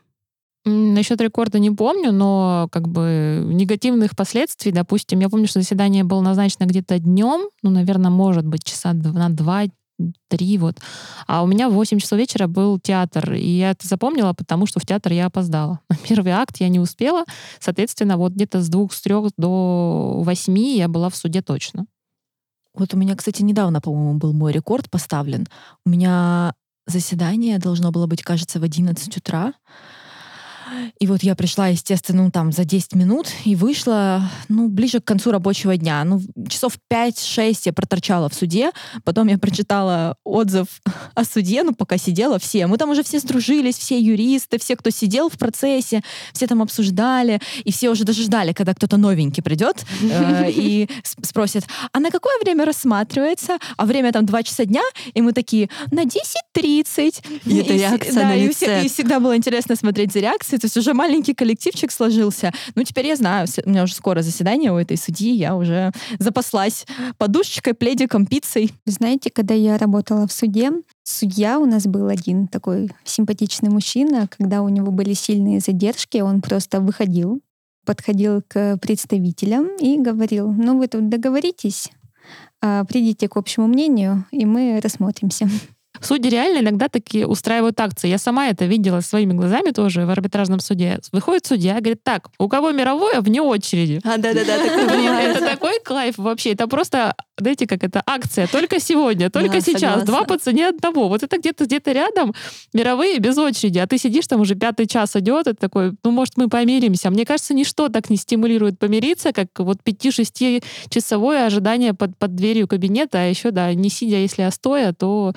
Насчет рекорда не помню, но как бы негативных последствий, допустим, я помню, что заседание было назначено где-то днем, ну, наверное, может быть, часа на два, три, вот. А у меня в 8 часов вечера был театр, и я это запомнила, потому что в театр я опоздала. *laughs* Первый акт я не успела, соответственно, вот где-то с двух, с трех до восьми я была в суде точно. Вот у меня, кстати, недавно, по-моему, был мой рекорд поставлен. У меня заседание должно было быть, кажется, в 11 утра. И вот я пришла, естественно, ну, там за 10 минут и вышла, ну, ближе к концу рабочего дня. Ну, часов 5-6 я проторчала в суде, потом я прочитала отзыв *laughs* о суде, ну, пока сидела все. Мы там уже все сдружились, все юристы, все, кто сидел в процессе, все там обсуждали, и все уже даже ждали, когда кто-то новенький придет э, *laughs* и спросит, а на какое время рассматривается? А время там 2 часа дня, и мы такие, на 10.30. И это реакция на лице. И всегда было интересно смотреть за реакцией, то есть уже маленький коллективчик сложился. Ну, теперь я знаю, у меня уже скоро заседание у этой судьи, я уже запаслась подушечкой, пледиком, пиццей. Знаете, когда я работала в суде, судья у нас был один такой симпатичный мужчина, когда у него были сильные задержки, он просто выходил, подходил к представителям и говорил, ну вы тут договоритесь, а, придите к общему мнению, и мы рассмотримся. Судьи реально иногда такие устраивают акции. Я сама это видела своими глазами тоже в арбитражном суде. Выходит судья, говорит, так, у кого мировое, вне очереди. А, да-да-да. *laughs* Это такой кайф вообще. Это просто, знаете, как это, акция. Только сегодня, только сейчас. Два по цене одного. Вот это где-то где-то рядом мировые без очереди. А ты сидишь там уже пятый час идет, и такой, ну, может, мы помиримся. Мне кажется, ничто так не стимулирует помириться, как вот 5-6 часовое ожидание под, под дверью кабинета, а еще, да, не сидя, если а стоя, то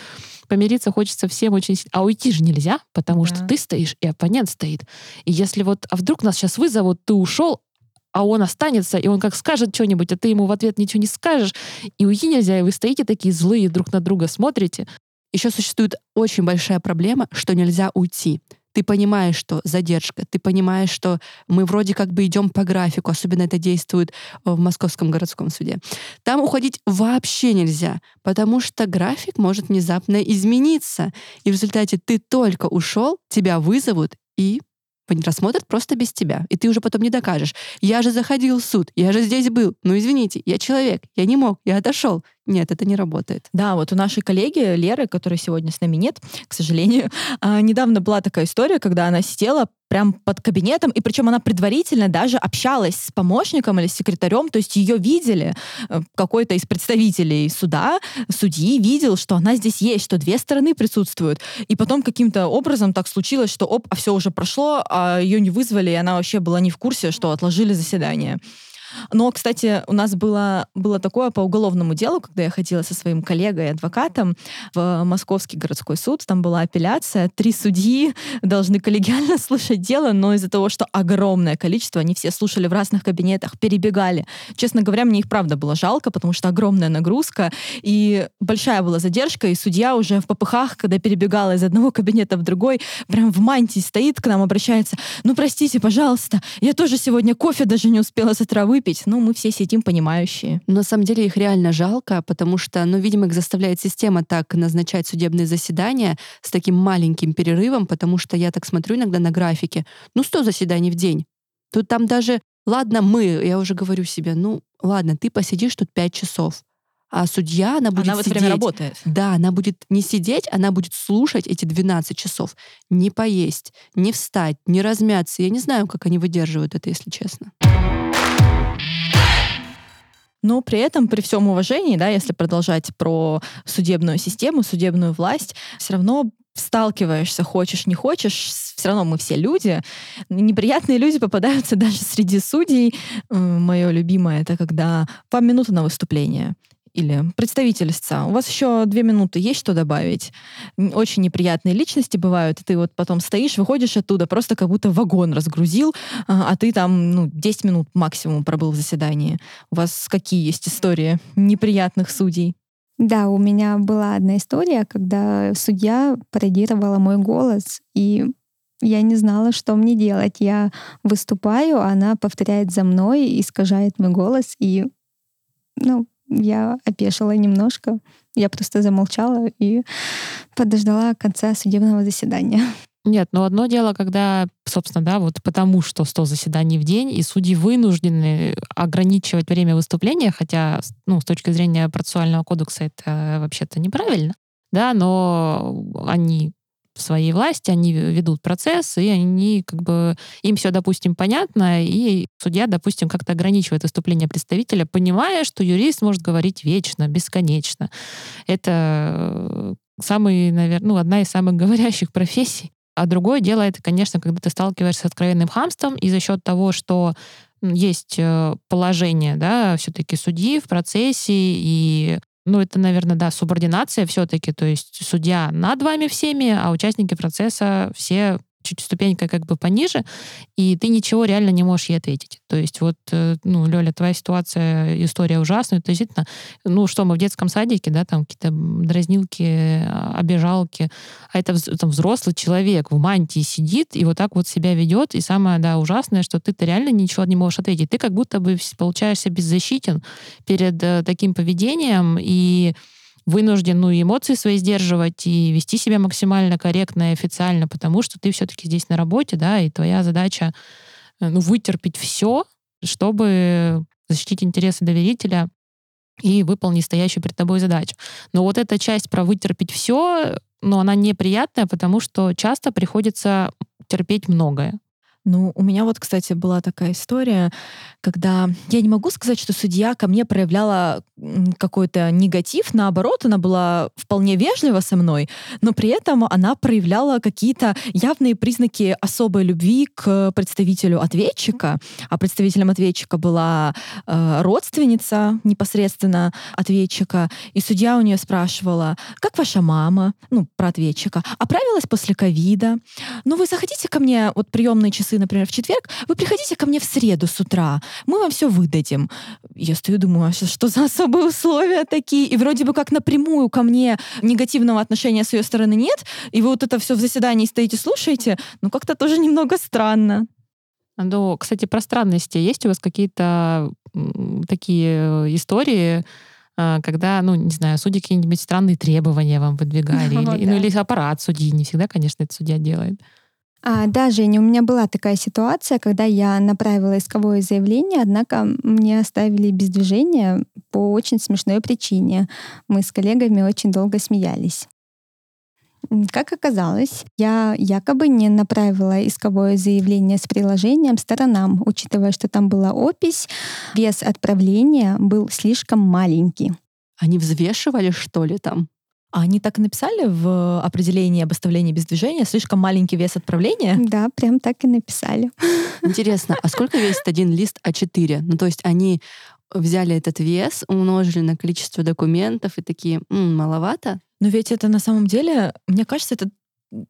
помириться хочется всем очень сильно. А уйти же нельзя, потому да. что ты стоишь, и оппонент стоит. И если вот, а вдруг нас сейчас вызовут, ты ушел, а он останется, и он как скажет что-нибудь, а ты ему в ответ ничего не скажешь, и уйти нельзя, и вы стоите такие злые друг на друга, смотрите. Еще существует очень большая проблема, что нельзя уйти ты понимаешь, что задержка, ты понимаешь, что мы вроде как бы идем по графику, особенно это действует э, в Московском городском суде. Там уходить вообще нельзя, потому что график может внезапно измениться. И в результате ты только ушел, тебя вызовут и рассмотрят просто без тебя. И ты уже потом не докажешь. Я же заходил в суд, я же здесь был. Ну, извините, я человек, я не мог, я отошел. Нет, это не работает. Да, вот у нашей коллеги Леры, которой сегодня с нами нет, к сожалению, *laughs* а, недавно была такая история, когда она сидела прям под кабинетом, и причем она предварительно даже общалась с помощником или с секретарем, то есть ее видели, э, какой-то из представителей суда, судьи видел, что она здесь есть, что две стороны присутствуют. И потом каким-то образом так случилось, что оп, а все уже прошло, а ее не вызвали, и она вообще была не в курсе, что отложили заседание. Но, кстати, у нас было, было такое по уголовному делу, когда я ходила со своим коллегой, адвокатом, в Московский городской суд. Там была апелляция. Три судьи должны коллегиально *laughs* слушать дело, но из-за того, что огромное количество, они все слушали в разных кабинетах, перебегали. Честно говоря, мне их правда было жалко, потому что огромная нагрузка, и большая была задержка, и судья уже в попыхах, когда перебегала из одного кабинета в другой, прям в мантии стоит, к нам обращается. Ну, простите, пожалуйста, я тоже сегодня кофе даже не успела с утра выпить. Ну, мы все сидим понимающие. Но на самом деле их реально жалко, потому что, ну, видимо, их заставляет система так назначать судебные заседания с таким маленьким перерывом, потому что я так смотрю иногда на графике. Ну, 100 заседаний в день. Тут там даже, ладно, мы, я уже говорю себе, ну, ладно, ты посидишь тут 5 часов. А судья, она будет Она сидеть. время работает. Да, она будет не сидеть, она будет слушать эти 12 часов. Не поесть, не встать, не размяться. Я не знаю, как они выдерживают это, если честно. Но при этом, при всем уважении, да, если продолжать про судебную систему, судебную власть, все равно сталкиваешься, хочешь, не хочешь, все равно мы все люди. Неприятные люди попадаются *laughs* даже среди судей. Мое любимое это когда вам минута на выступление или представитель истца, у вас еще две минуты, есть что добавить? Очень неприятные личности бывают, и ты вот потом стоишь, выходишь оттуда, просто как будто вагон разгрузил, а, а ты там ну, 10 минут максимум пробыл в заседании. У вас какие есть истории неприятных судей? Да, у меня была одна история, когда судья пародировала мой голос, и я не знала, что мне делать. Я выступаю, она повторяет за мной, искажает мой голос, и ну, я опешила немножко. Я просто замолчала и подождала конца судебного заседания. Нет, но одно дело, когда, собственно, да, вот потому что 100 заседаний в день, и судьи вынуждены ограничивать время выступления, хотя, ну, с точки зрения процессуального кодекса это вообще-то неправильно, да, но они в своей власти, они ведут процесс, и они как бы им все, допустим, понятно, и судья, допустим, как-то ограничивает выступление представителя, понимая, что юрист может говорить вечно, бесконечно. Это э, самый, наверное, ну, одна из самых *laughs* говорящих профессий. А другое дело это, конечно, когда ты сталкиваешься с откровенным хамством, и за счет того, что есть э, положение, да, все-таки судьи в процессе, и ну, это, наверное, да, субординация все-таки, то есть судья над вами всеми, а участники процесса все чуть ступенька как бы пониже, и ты ничего реально не можешь ей ответить. То есть вот, э, ну, Лёля, твоя ситуация, история ужасная, то действительно, ну, что мы в детском садике, да, там какие-то дразнилки, а, обижалки, а это там взрослый человек в мантии сидит и вот так вот себя ведет, и самое, да, ужасное, что ты-то реально ничего не можешь ответить. Ты как будто бы получаешься беззащитен перед э, таким поведением, и вынужден ну, эмоции свои сдерживать и вести себя максимально корректно и официально, потому что ты все-таки здесь на работе, да, и твоя задача э, ну, вытерпеть все, чтобы защитить интересы доверителя и выполнить стоящую перед тобой задачу. Но вот эта часть про вытерпеть все, но она неприятная, потому что часто приходится терпеть многое. Ну, у меня вот, кстати, была такая история, когда я не могу сказать, что судья ко мне проявляла какой-то негатив, наоборот, она была вполне вежлива со мной, но при этом она проявляла какие-то явные признаки особой любви к представителю ответчика, а представителем ответчика была э, родственница непосредственно ответчика, и судья у нее спрашивала, как ваша мама, ну, про ответчика, оправилась после ковида, ну, вы заходите ко мне, вот приемные часы например, в четверг, вы приходите ко мне в среду с утра, мы вам все выдадим. Я стою, думаю, а что за особые условия такие? И вроде бы как напрямую ко мне негативного отношения с ее стороны нет, и вы вот это все в заседании стоите, слушаете, ну как-то тоже немного странно. Ну, кстати, про странности. Есть у вас какие-то такие истории, а, когда, ну, не знаю, судьи какие-нибудь странные требования вам выдвигали, *laughs* ну, или, да. ну, или аппарат судьи, не всегда, конечно, это судья делает. А, да, Женя, у меня была такая ситуация, когда я направила исковое заявление, однако мне оставили без движения по очень смешной причине. Мы с коллегами очень долго смеялись. Как оказалось, я якобы не направила исковое заявление с приложением сторонам, учитывая, что там была опись, вес отправления был слишком маленький. Они взвешивали, что ли, там? А они так и написали в определении об оставлении без движения слишком маленький вес отправления? Да, прям так и написали. *laughs* Интересно, а сколько весит один лист А4? Ну, то есть они взяли этот вес, умножили на количество документов и такие, М, маловато? Но ведь это на самом деле, мне кажется, это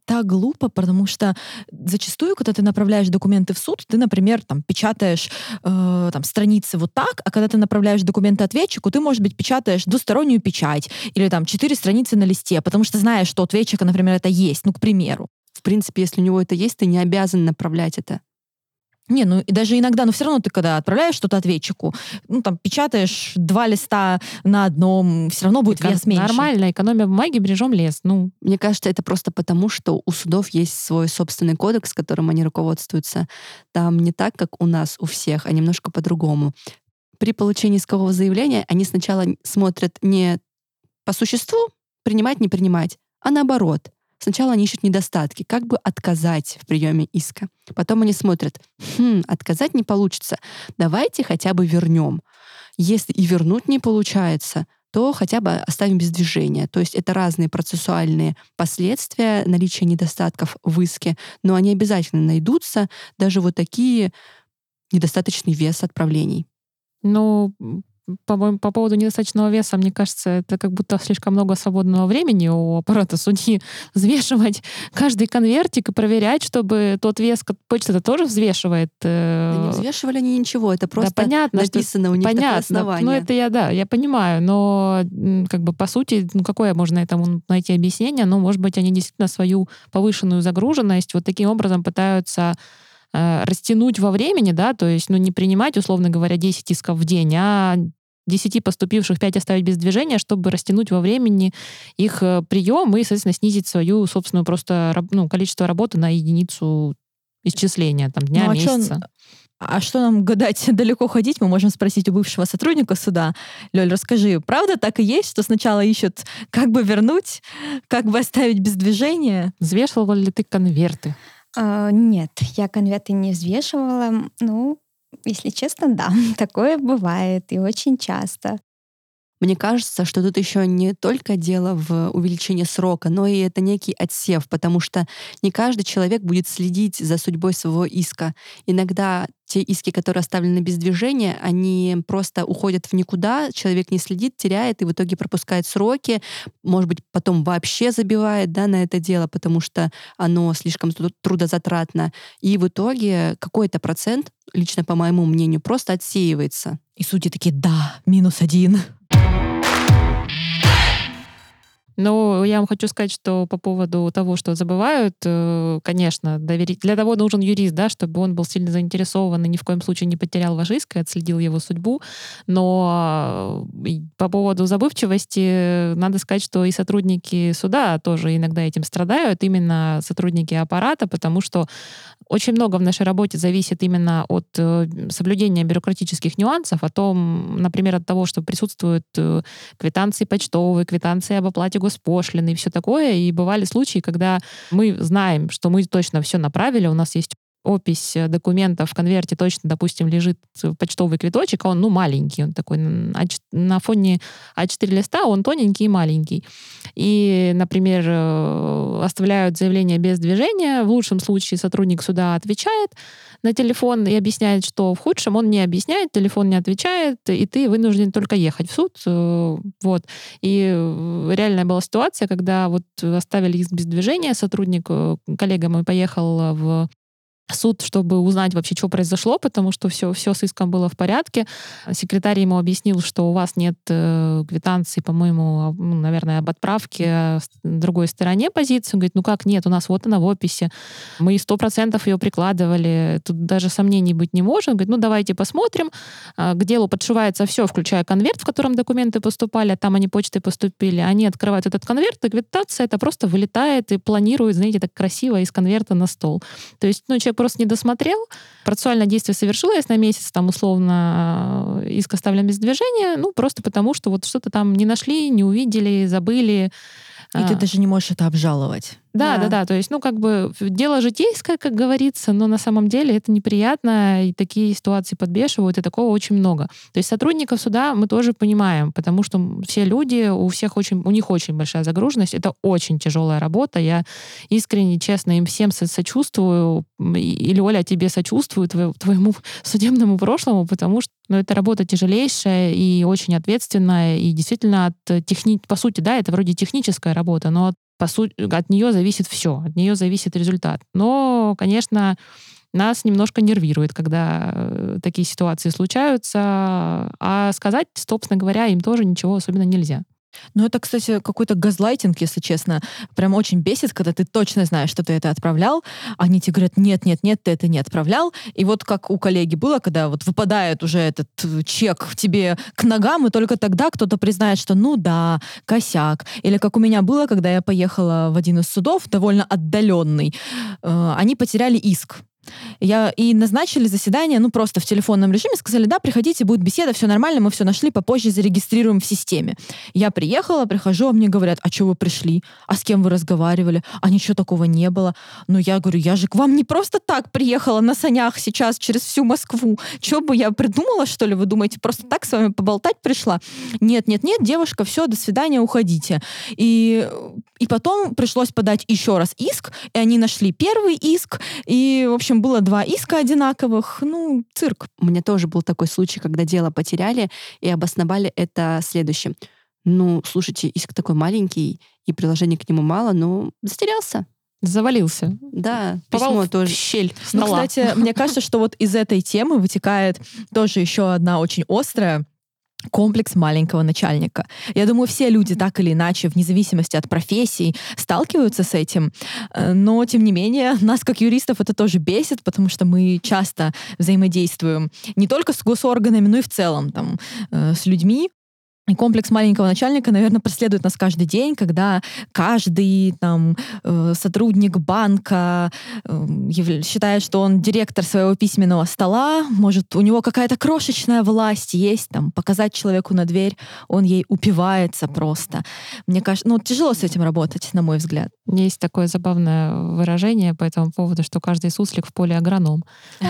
так глупо, потому что зачастую, когда ты направляешь документы в суд, ты, например, там печатаешь э, там страницы вот так, а когда ты направляешь документы ответчику, ты, может быть, печатаешь двустороннюю печать или там четыре страницы на листе, потому что знаешь, что у ответчика, например, это есть, ну, к примеру. В принципе, если у него это есть, ты не обязан направлять это. Не, ну и даже иногда, но все равно ты когда отправляешь что-то ответчику, ну там печатаешь два листа на одном, все равно будет Так, вес меньше. Нормально, экономия бумаги, бережем лес. Ну, Мне кажется, это просто потому, что у судов есть свой собственный кодекс, которым они руководствуются. Там не так, как у нас, у всех, а немножко по-другому. При получении искового заявления они сначала смотрят не по существу, принимать, не принимать, а наоборот. Сначала они ищут недостатки, как бы отказать в приеме иска. Потом они смотрят, хм, отказать не получится, давайте хотя бы вернем. Если и вернуть не получается, то хотя бы оставим без движения. То есть это разные процессуальные последствия наличия недостатков в иске, но они обязательно найдутся, даже вот такие недостаточный вес отправлений. ну, по, по поводу недостаточного веса, мне кажется, это как будто слишком много свободного времени у аппарата судьи *laughs* взвешивать каждый конвертик и проверять, чтобы тот вес, почта-то тоже взвешивает. э, Да не взвешивали они ничего, это просто да, понятно, что- написано у них такое Понятно. основание. Ну, это я, да, я понимаю, но как бы по сути, ну, какое можно этому найти объяснение? Ну, может быть, они действительно свою повышенную загруженность вот таким образом пытаются э, растянуть во времени, да, то есть, ну, не принимать, условно говоря, 10 исков в день, а 10 поступивших 5 оставить без движения, чтобы растянуть во времени их э, прием и, соответственно, снизить свою собственную просто ну, количество работы на единицу исчисления, там, дня, Ну, а чё- месяца. А что нам гадать, *laughs* далеко ходить, мы можем спросить у бывшего сотрудника суда. Лёль, расскажи, правда так и есть, что сначала ищут, как бы вернуть, как бы оставить без движения? Взвешивал ли ты конверты? А, Нет, я конверты не взвешивала. Ну, если честно, да, *laughs* такое бывает и очень часто. Мне кажется, что тут еще не только дело в увеличении срока, но и это некий отсев, потому что не каждый человек будет следить за судьбой своего иска. Иногда те иски, которые оставлены без движения, они просто уходят в никуда, человек не следит, теряет и в итоге пропускает сроки, может быть, потом вообще забивает да, на это дело, потому что оно слишком тру- трудозатратно. И в итоге какой-то процент, лично по моему мнению, просто отсеивается. И судьи такие, да, минус один. Ну, я вам хочу сказать, что по поводу того, что забывают, э, конечно, доверить. Для того нужен юрист, да, чтобы он был сильно заинтересован и ни в коем случае не потерял ваш иск и отследил его судьбу. Но э, по поводу забывчивости э, надо сказать, что и сотрудники суда тоже иногда этим страдают, именно сотрудники аппарата, потому что очень много в нашей работе зависит именно от э, соблюдения бюрократических нюансов, о том, например, от того, что присутствуют э, квитанции почтовые, квитанции об оплате госпошлины и все такое. И бывали случаи, когда мы знаем, что мы точно все направили, у нас есть опись э, документов в конверте точно, допустим, лежит почтовый квиточек, а он, ну, маленький, он такой н- А4 на фоне А4 листа, он тоненький и маленький. И, например, э, оставляют заявление без движения, в лучшем случае сотрудник суда отвечает на телефон и объясняет, что в худшем он не объясняет, телефон не отвечает, и ты вынужден только ехать в суд. э, Вот. И реальная была ситуация, когда вот оставили иск без движения, сотрудник, коллега мой поехал в суд, чтобы узнать вообще, что произошло, потому что все, все с иском было в порядке. Секретарь ему объяснил, что у вас нет э, квитанции, по-моему, ну, наверное, об отправке э, другой стороне позиции. Он говорит, ну как нет, у нас вот она в описи. Мы сто процентов ее прикладывали, тут даже сомнений быть не может. Он говорит, ну давайте посмотрим. А, К делу подшивается все, включая конверт, в котором документы поступали, а там они почтой поступили. Они открывают этот конверт, и квитанция это просто вылетает и планирует, знаете, так красиво из конверта на стол. То есть, ну, человек просто не досмотрел, процессуальное действие совершилось на месяц, там, условно, э, иск оставлен без движения, ну, просто потому, что вот что-то там не нашли, не увидели, забыли. И ты А, даже не можешь это обжаловать. Да, Да. да, да. То есть, ну, как бы дело житейское, как говорится, но на самом деле это неприятно, и такие ситуации подбешивают, и такого очень много. То есть сотрудников суда мы тоже понимаем, потому что все люди, у всех очень, у них очень большая загруженность, это очень тяжелая работа. Я искренне, честно, им всем со- сочувствую, и Оля тебе сочувствую, твоему, *laughs* судебному прошлому, потому что ну, это работа тяжелейшая и очень ответственная, и действительно от техни... по сути, да, это вроде техническая работа, но от по сути, от нее зависит все, от нее зависит результат. Но, конечно, нас немножко нервирует, когда э, такие ситуации случаются, а сказать, собственно говоря, им тоже ничего особенно нельзя. Ну, это, кстати, какой-то газлайтинг, если честно. Прям очень бесит, когда ты точно знаешь, что ты это отправлял, а они тебе говорят, нет, нет, нет, ты это не отправлял. И вот как у коллеги было, когда вот выпадает уже этот э, чек тебе к ногам, и только тогда кто-то признает, что ну да, косяк. Или как у меня было, когда я поехала в один из судов, довольно отдаленный, э, они потеряли иск. Я, и назначили заседание, ну, просто в телефонном режиме, сказали, да, приходите, будет беседа, все нормально, мы все нашли, попозже зарегистрируем в системе. Я приехала, прихожу, а мне говорят, а что вы пришли? А с кем вы разговаривали? А ничего такого не было. Ну, я говорю, я же к вам не просто так приехала на санях сейчас через всю Москву. Что бы я придумала, что ли, вы думаете, просто так с вами поболтать пришла? Нет, нет, нет, девушка, все, до свидания, уходите. И, и потом пришлось подать еще раз иск, и они нашли первый иск, и, в общем, было два иска одинаковых. Ну, цирк. У меня тоже был такой случай, когда дело потеряли и обосновали это следующим. Ну, слушайте, иск такой маленький, и приложений к нему мало, но затерялся. Завалился. Да, Попал письмо в тоже. щель Ну, стола. кстати, мне кажется, что вот из этой темы вытекает тоже еще одна очень острая комплекс маленького начальника. Я думаю, все люди так или иначе, вне зависимости от профессий, сталкиваются с этим. Э, Но, тем не менее, *laughs* нас, как юристов, это тоже бесит, потому что мы часто взаимодействуем не только с госорганами, но и в целом там, э, с людьми. И комплекс маленького начальника, наверное, преследует нас каждый день, когда каждый там, э, сотрудник банка э, считает, что он директор своего письменного стола, может, у него какая-то крошечная власть есть, там, показать человеку на дверь, он ей упивается просто. Мне кажется, ну, тяжело с этим работать, на мой взгляд. Есть такое забавное выражение по этому поводу, что каждый суслик в поле агроном. *laughs*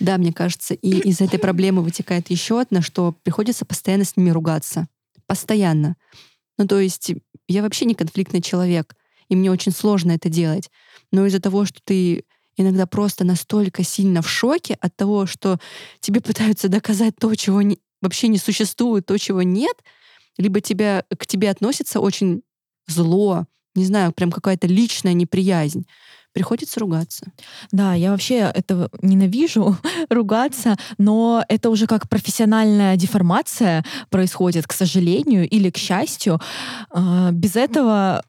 Да, мне кажется, и из этой проблемы вытекает еще одна, что приходится постоянно с ними ругаться. Постоянно. Ну, то есть я вообще не конфликтный человек, и мне очень сложно это делать. Но из-за того, что ты иногда просто настолько сильно в шоке от того, что тебе пытаются доказать то, чего не- вообще не существует, то, чего нет, либо тебя, к тебе относятся очень зло, не знаю, прям какая-то личная неприязнь, приходится ругаться. Да, я вообще этого ненавижу, *laughs* ругаться, но это уже как профессиональная деформация происходит, к сожалению или к счастью. А, Без этого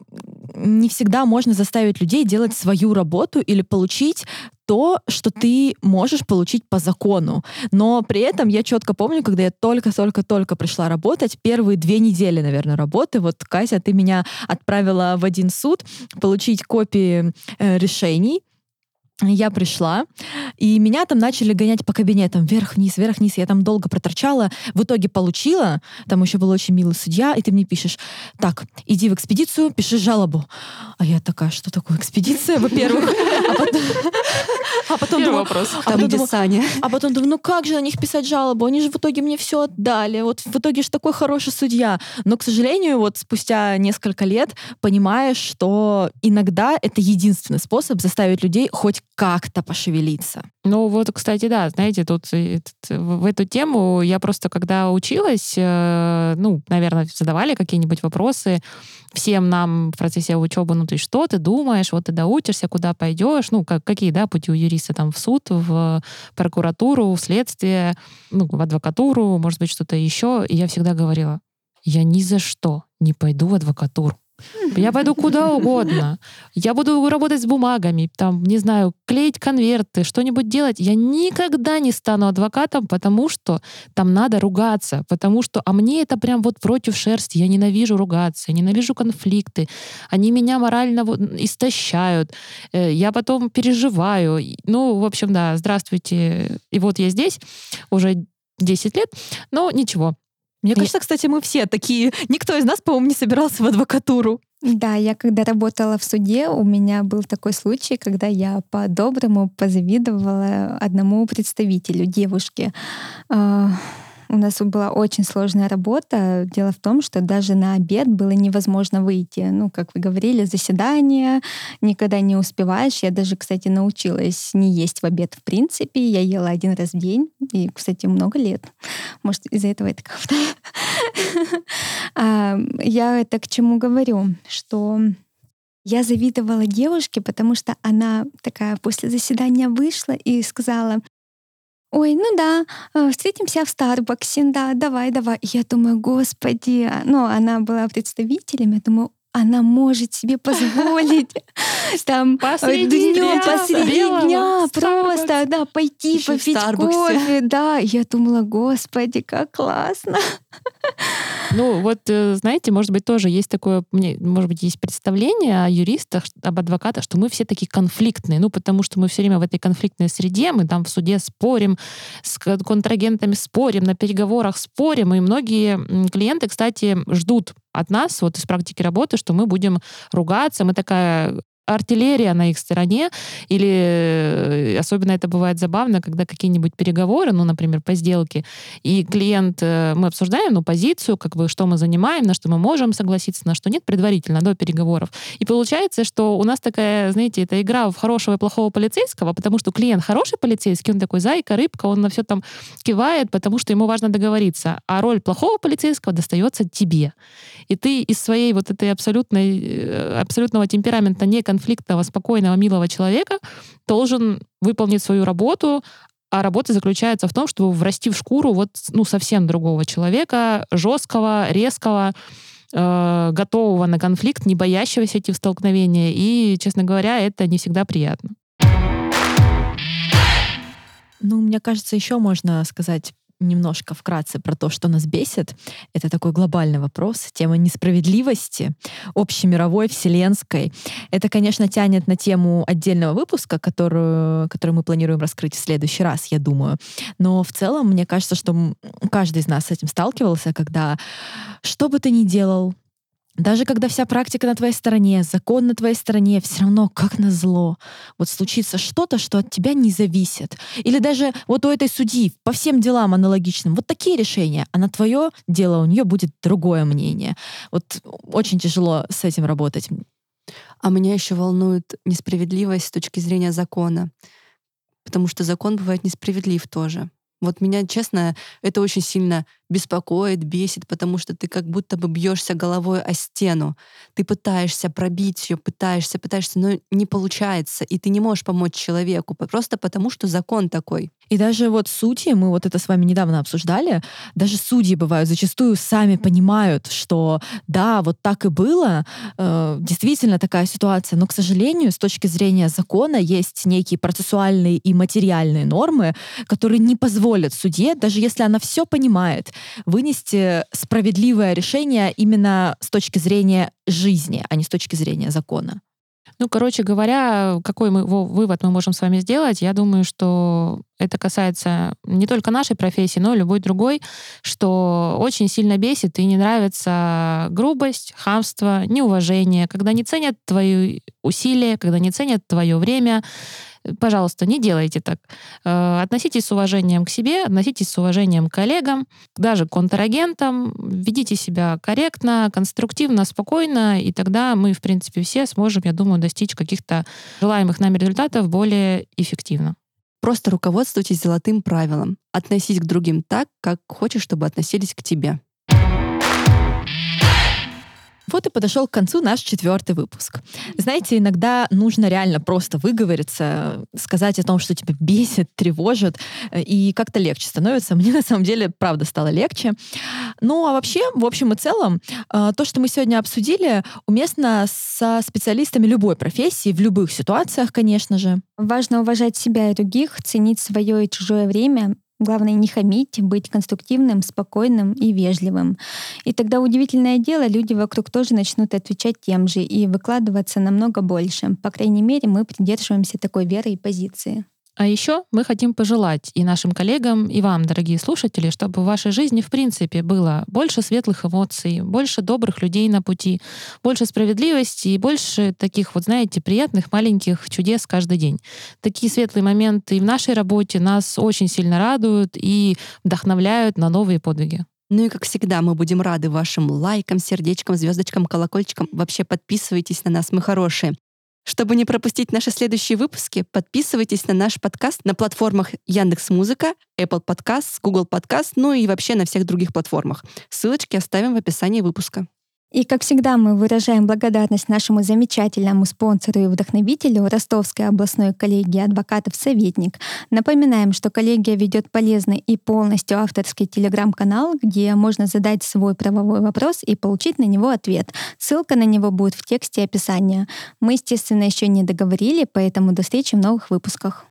не всегда можно заставить людей делать свою работу или получить то, что ты можешь получить по закону. Но при этом я четко помню, когда я только-только-только пришла работать, первые две недели, наверное, работы, вот, Катя, ты меня отправила в один суд получить копии э, решений, я пришла, и меня там начали гонять по кабинетам вверх-вниз, вверх-вниз. Я там долго проторчала, в итоге получила. Там еще был очень милый судья, и ты мне пишешь, так, иди в экспедицию, пиши жалобу. А я такая, что такое экспедиция, во-первых? А потом- *laughs* А потом Первый думаю, вопрос. а Там, потом думаю, Саня. а потом думаю, ну как же на них писать жалобу? Они же в итоге мне все отдали. Вот в итоге же такой хороший судья. Но, к сожалению, вот спустя несколько лет понимаешь, что иногда это единственный способ заставить людей хоть как-то пошевелиться. Ну вот, кстати, да, знаете, тут этот, в эту тему я просто, когда училась, э, ну, наверное, задавали какие-нибудь вопросы всем нам в процессе учебы, ну, ты что ты думаешь, вот ты доучишься, куда пойдешь, ну, как, какие, да, пути у юриста там в суд, в прокуратуру, в следствие, ну, в адвокатуру, может быть, что-то еще. И я всегда говорила, я ни за что не пойду в адвокатуру. Я пойду куда угодно. Я буду работать с бумагами, там, не знаю, клеить конверты, что-нибудь делать. Я никогда не стану адвокатом, потому что там надо ругаться, потому что, а мне это прям вот против шерсти. Я ненавижу ругаться, я ненавижу конфликты. Они меня морально вот истощают. Э, Я потом переживаю. Ну, в общем, да, здравствуйте. И вот я здесь уже 10 лет, но ничего. Мне кажется, кстати, мы все такие. Никто из нас, по-моему, не собирался в адвокатуру. Да, я когда работала в суде, у меня был такой случай, когда я по-доброму позавидовала одному представителю девушки. У нас была очень сложная работа. Дело в том, что даже на обед было невозможно выйти. Ну, как вы говорили, заседание, никогда не успеваешь. Я даже, кстати, научилась не есть в обед в принципе. Я ела один раз в день. И, кстати, много лет. Может, из-за этого это как-то... *laughs* А, я это к чему говорю? Что я завидовала девушке, потому что она такая после заседания вышла и сказала, Ой, ну да, э, встретимся в Старбаксе, да, давай, давай. Я думаю, господи, а, ну, она была представителем, я думаю, она может себе позволить *laughs* там посреди днем, посреди дня просто, да, пойти попить кофе, да. Я думала, господи, как классно. Ну вот, э, знаете, может быть, тоже есть такое, мне, может быть, есть представление о юристах, об адвокатах, что мы все такие конфликтные, ну потому что мы все время в этой конфликтной среде, мы там в суде спорим, с контрагентами спорим, на переговорах спорим, и многие клиенты, кстати, ждут от нас, вот из практики работы, что мы будем ругаться. Мы такая артиллерия на их стороне, или э, особенно это бывает забавно, когда какие-нибудь переговоры, ну, например, по сделке, и клиент, э, мы обсуждаем, ну, позицию, как бы, что мы занимаем, на что мы можем согласиться, на что нет, предварительно, до переговоров. И получается, что у нас такая, знаете, это игра в хорошего и плохого полицейского, потому что клиент хороший полицейский, он такой зайка, рыбка, он на все там кивает, потому что ему важно договориться. А роль плохого полицейского достается тебе. И ты из своей вот этой абсолютной, э, абсолютного темперамента не конфликтного, спокойного, милого человека должен выполнить свою работу, а работа заключается в том, чтобы врасти в шкуру вот ну совсем другого человека, жесткого, резкого, э, готового на конфликт, не боящегося идти в столкновение. И, честно говоря, это не всегда приятно. Ну, мне кажется, еще можно сказать немножко вкратце про то, что нас бесит. Это такой глобальный вопрос, тема несправедливости, общемировой, вселенской. Это, конечно, тянет на тему отдельного выпуска, которую, который мы планируем раскрыть в следующий раз, я думаю. Но в целом, мне кажется, что каждый из нас с этим сталкивался, когда что бы ты ни делал, даже когда вся практика на твоей стороне, закон на твоей стороне, все равно, как на зло, вот случится что-то, что от тебя не зависит. Или даже вот у этой судьи по всем делам аналогичным, вот такие решения, а на твое дело у нее будет другое мнение. Вот очень тяжело с этим работать. А меня еще волнует несправедливость с точки зрения закона. Потому что закон бывает несправедлив тоже. Вот меня, честно, это очень сильно беспокоит, бесит, потому что ты как будто бы бьешься головой о стену. Ты пытаешься пробить ее, пытаешься, пытаешься, но не получается, и ты не можешь помочь человеку просто потому, что закон такой. И даже вот судьи, мы вот это с вами недавно обсуждали, даже судьи бывают зачастую сами понимают, что да, вот так и было, э, действительно такая ситуация, но, к сожалению, с точки зрения закона есть некие процессуальные и материальные нормы, которые не позволят судье, даже если она все понимает, вынести справедливое решение именно с точки зрения жизни, а не с точки зрения закона. Ну, короче говоря, какой мы, вывод мы можем с вами сделать? Я думаю, что это касается не только нашей профессии, но и любой другой, что очень сильно бесит и не нравится грубость, хамство, неуважение, когда не ценят твои усилия, когда не ценят твое время, Пожалуйста, не делайте так. Э, относитесь с уважением к себе, относитесь с уважением к коллегам, даже к контрагентам, ведите себя корректно, конструктивно, спокойно, и тогда мы, в принципе, все сможем, я думаю, достичь каких-то желаемых нами результатов более эффективно. Просто руководствуйтесь золотым правилом. Относись к другим так, как хочешь, чтобы относились к тебе. Вот и подошел к концу наш четвертый выпуск. Знаете, иногда нужно реально просто выговориться, сказать о том, что тебя бесит, тревожит, э, и как-то легче становится. Мне на самом деле, правда, стало легче. Ну, а вообще, в общем и целом, э, то, что мы сегодня обсудили, уместно со специалистами любой профессии, в любых ситуациях, конечно же. Важно уважать себя и других, ценить свое и чужое время, Главное не хамить, быть конструктивным, спокойным и вежливым. И тогда удивительное дело, люди вокруг тоже начнут отвечать тем же и выкладываться намного больше. По крайней мере, мы придерживаемся такой веры и позиции. А еще мы хотим пожелать и нашим коллегам, и вам, дорогие слушатели, чтобы в вашей жизни, в принципе, было больше светлых эмоций, больше добрых людей на пути, больше справедливости и больше таких, вот знаете, приятных маленьких чудес каждый день. Такие светлые моменты в нашей работе нас очень сильно радуют и вдохновляют на новые подвиги. Ну и как всегда, мы будем рады вашим лайкам, сердечкам, звездочкам, колокольчикам. Вообще подписывайтесь на нас, мы хорошие. Чтобы не пропустить наши следующие выпуски, подписывайтесь на наш подкаст на платформах Яндекс Музыка, Apple Podcast, Google Podcast, ну и вообще на всех других платформах. Ссылочки оставим в описании выпуска. И, как всегда, мы выражаем благодарность нашему замечательному спонсору и вдохновителю Ростовской областной коллегии адвокатов «Советник». Напоминаем, что коллегия ведет полезный и полностью авторский телеграм-канал, где можно задать свой правовой вопрос и получить на него ответ. Ссылка на него будет в тексте описания. Мы, естественно, еще не договорили, поэтому до встречи в новых выпусках.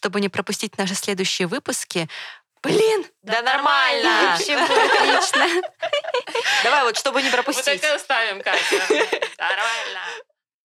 Чтобы не пропустить наши следующие выпуски, Блин! Да нормально! *laughs* Вообще отлично. Давай вот, чтобы не пропустить. оставим, Катя. *laughs* Нормально.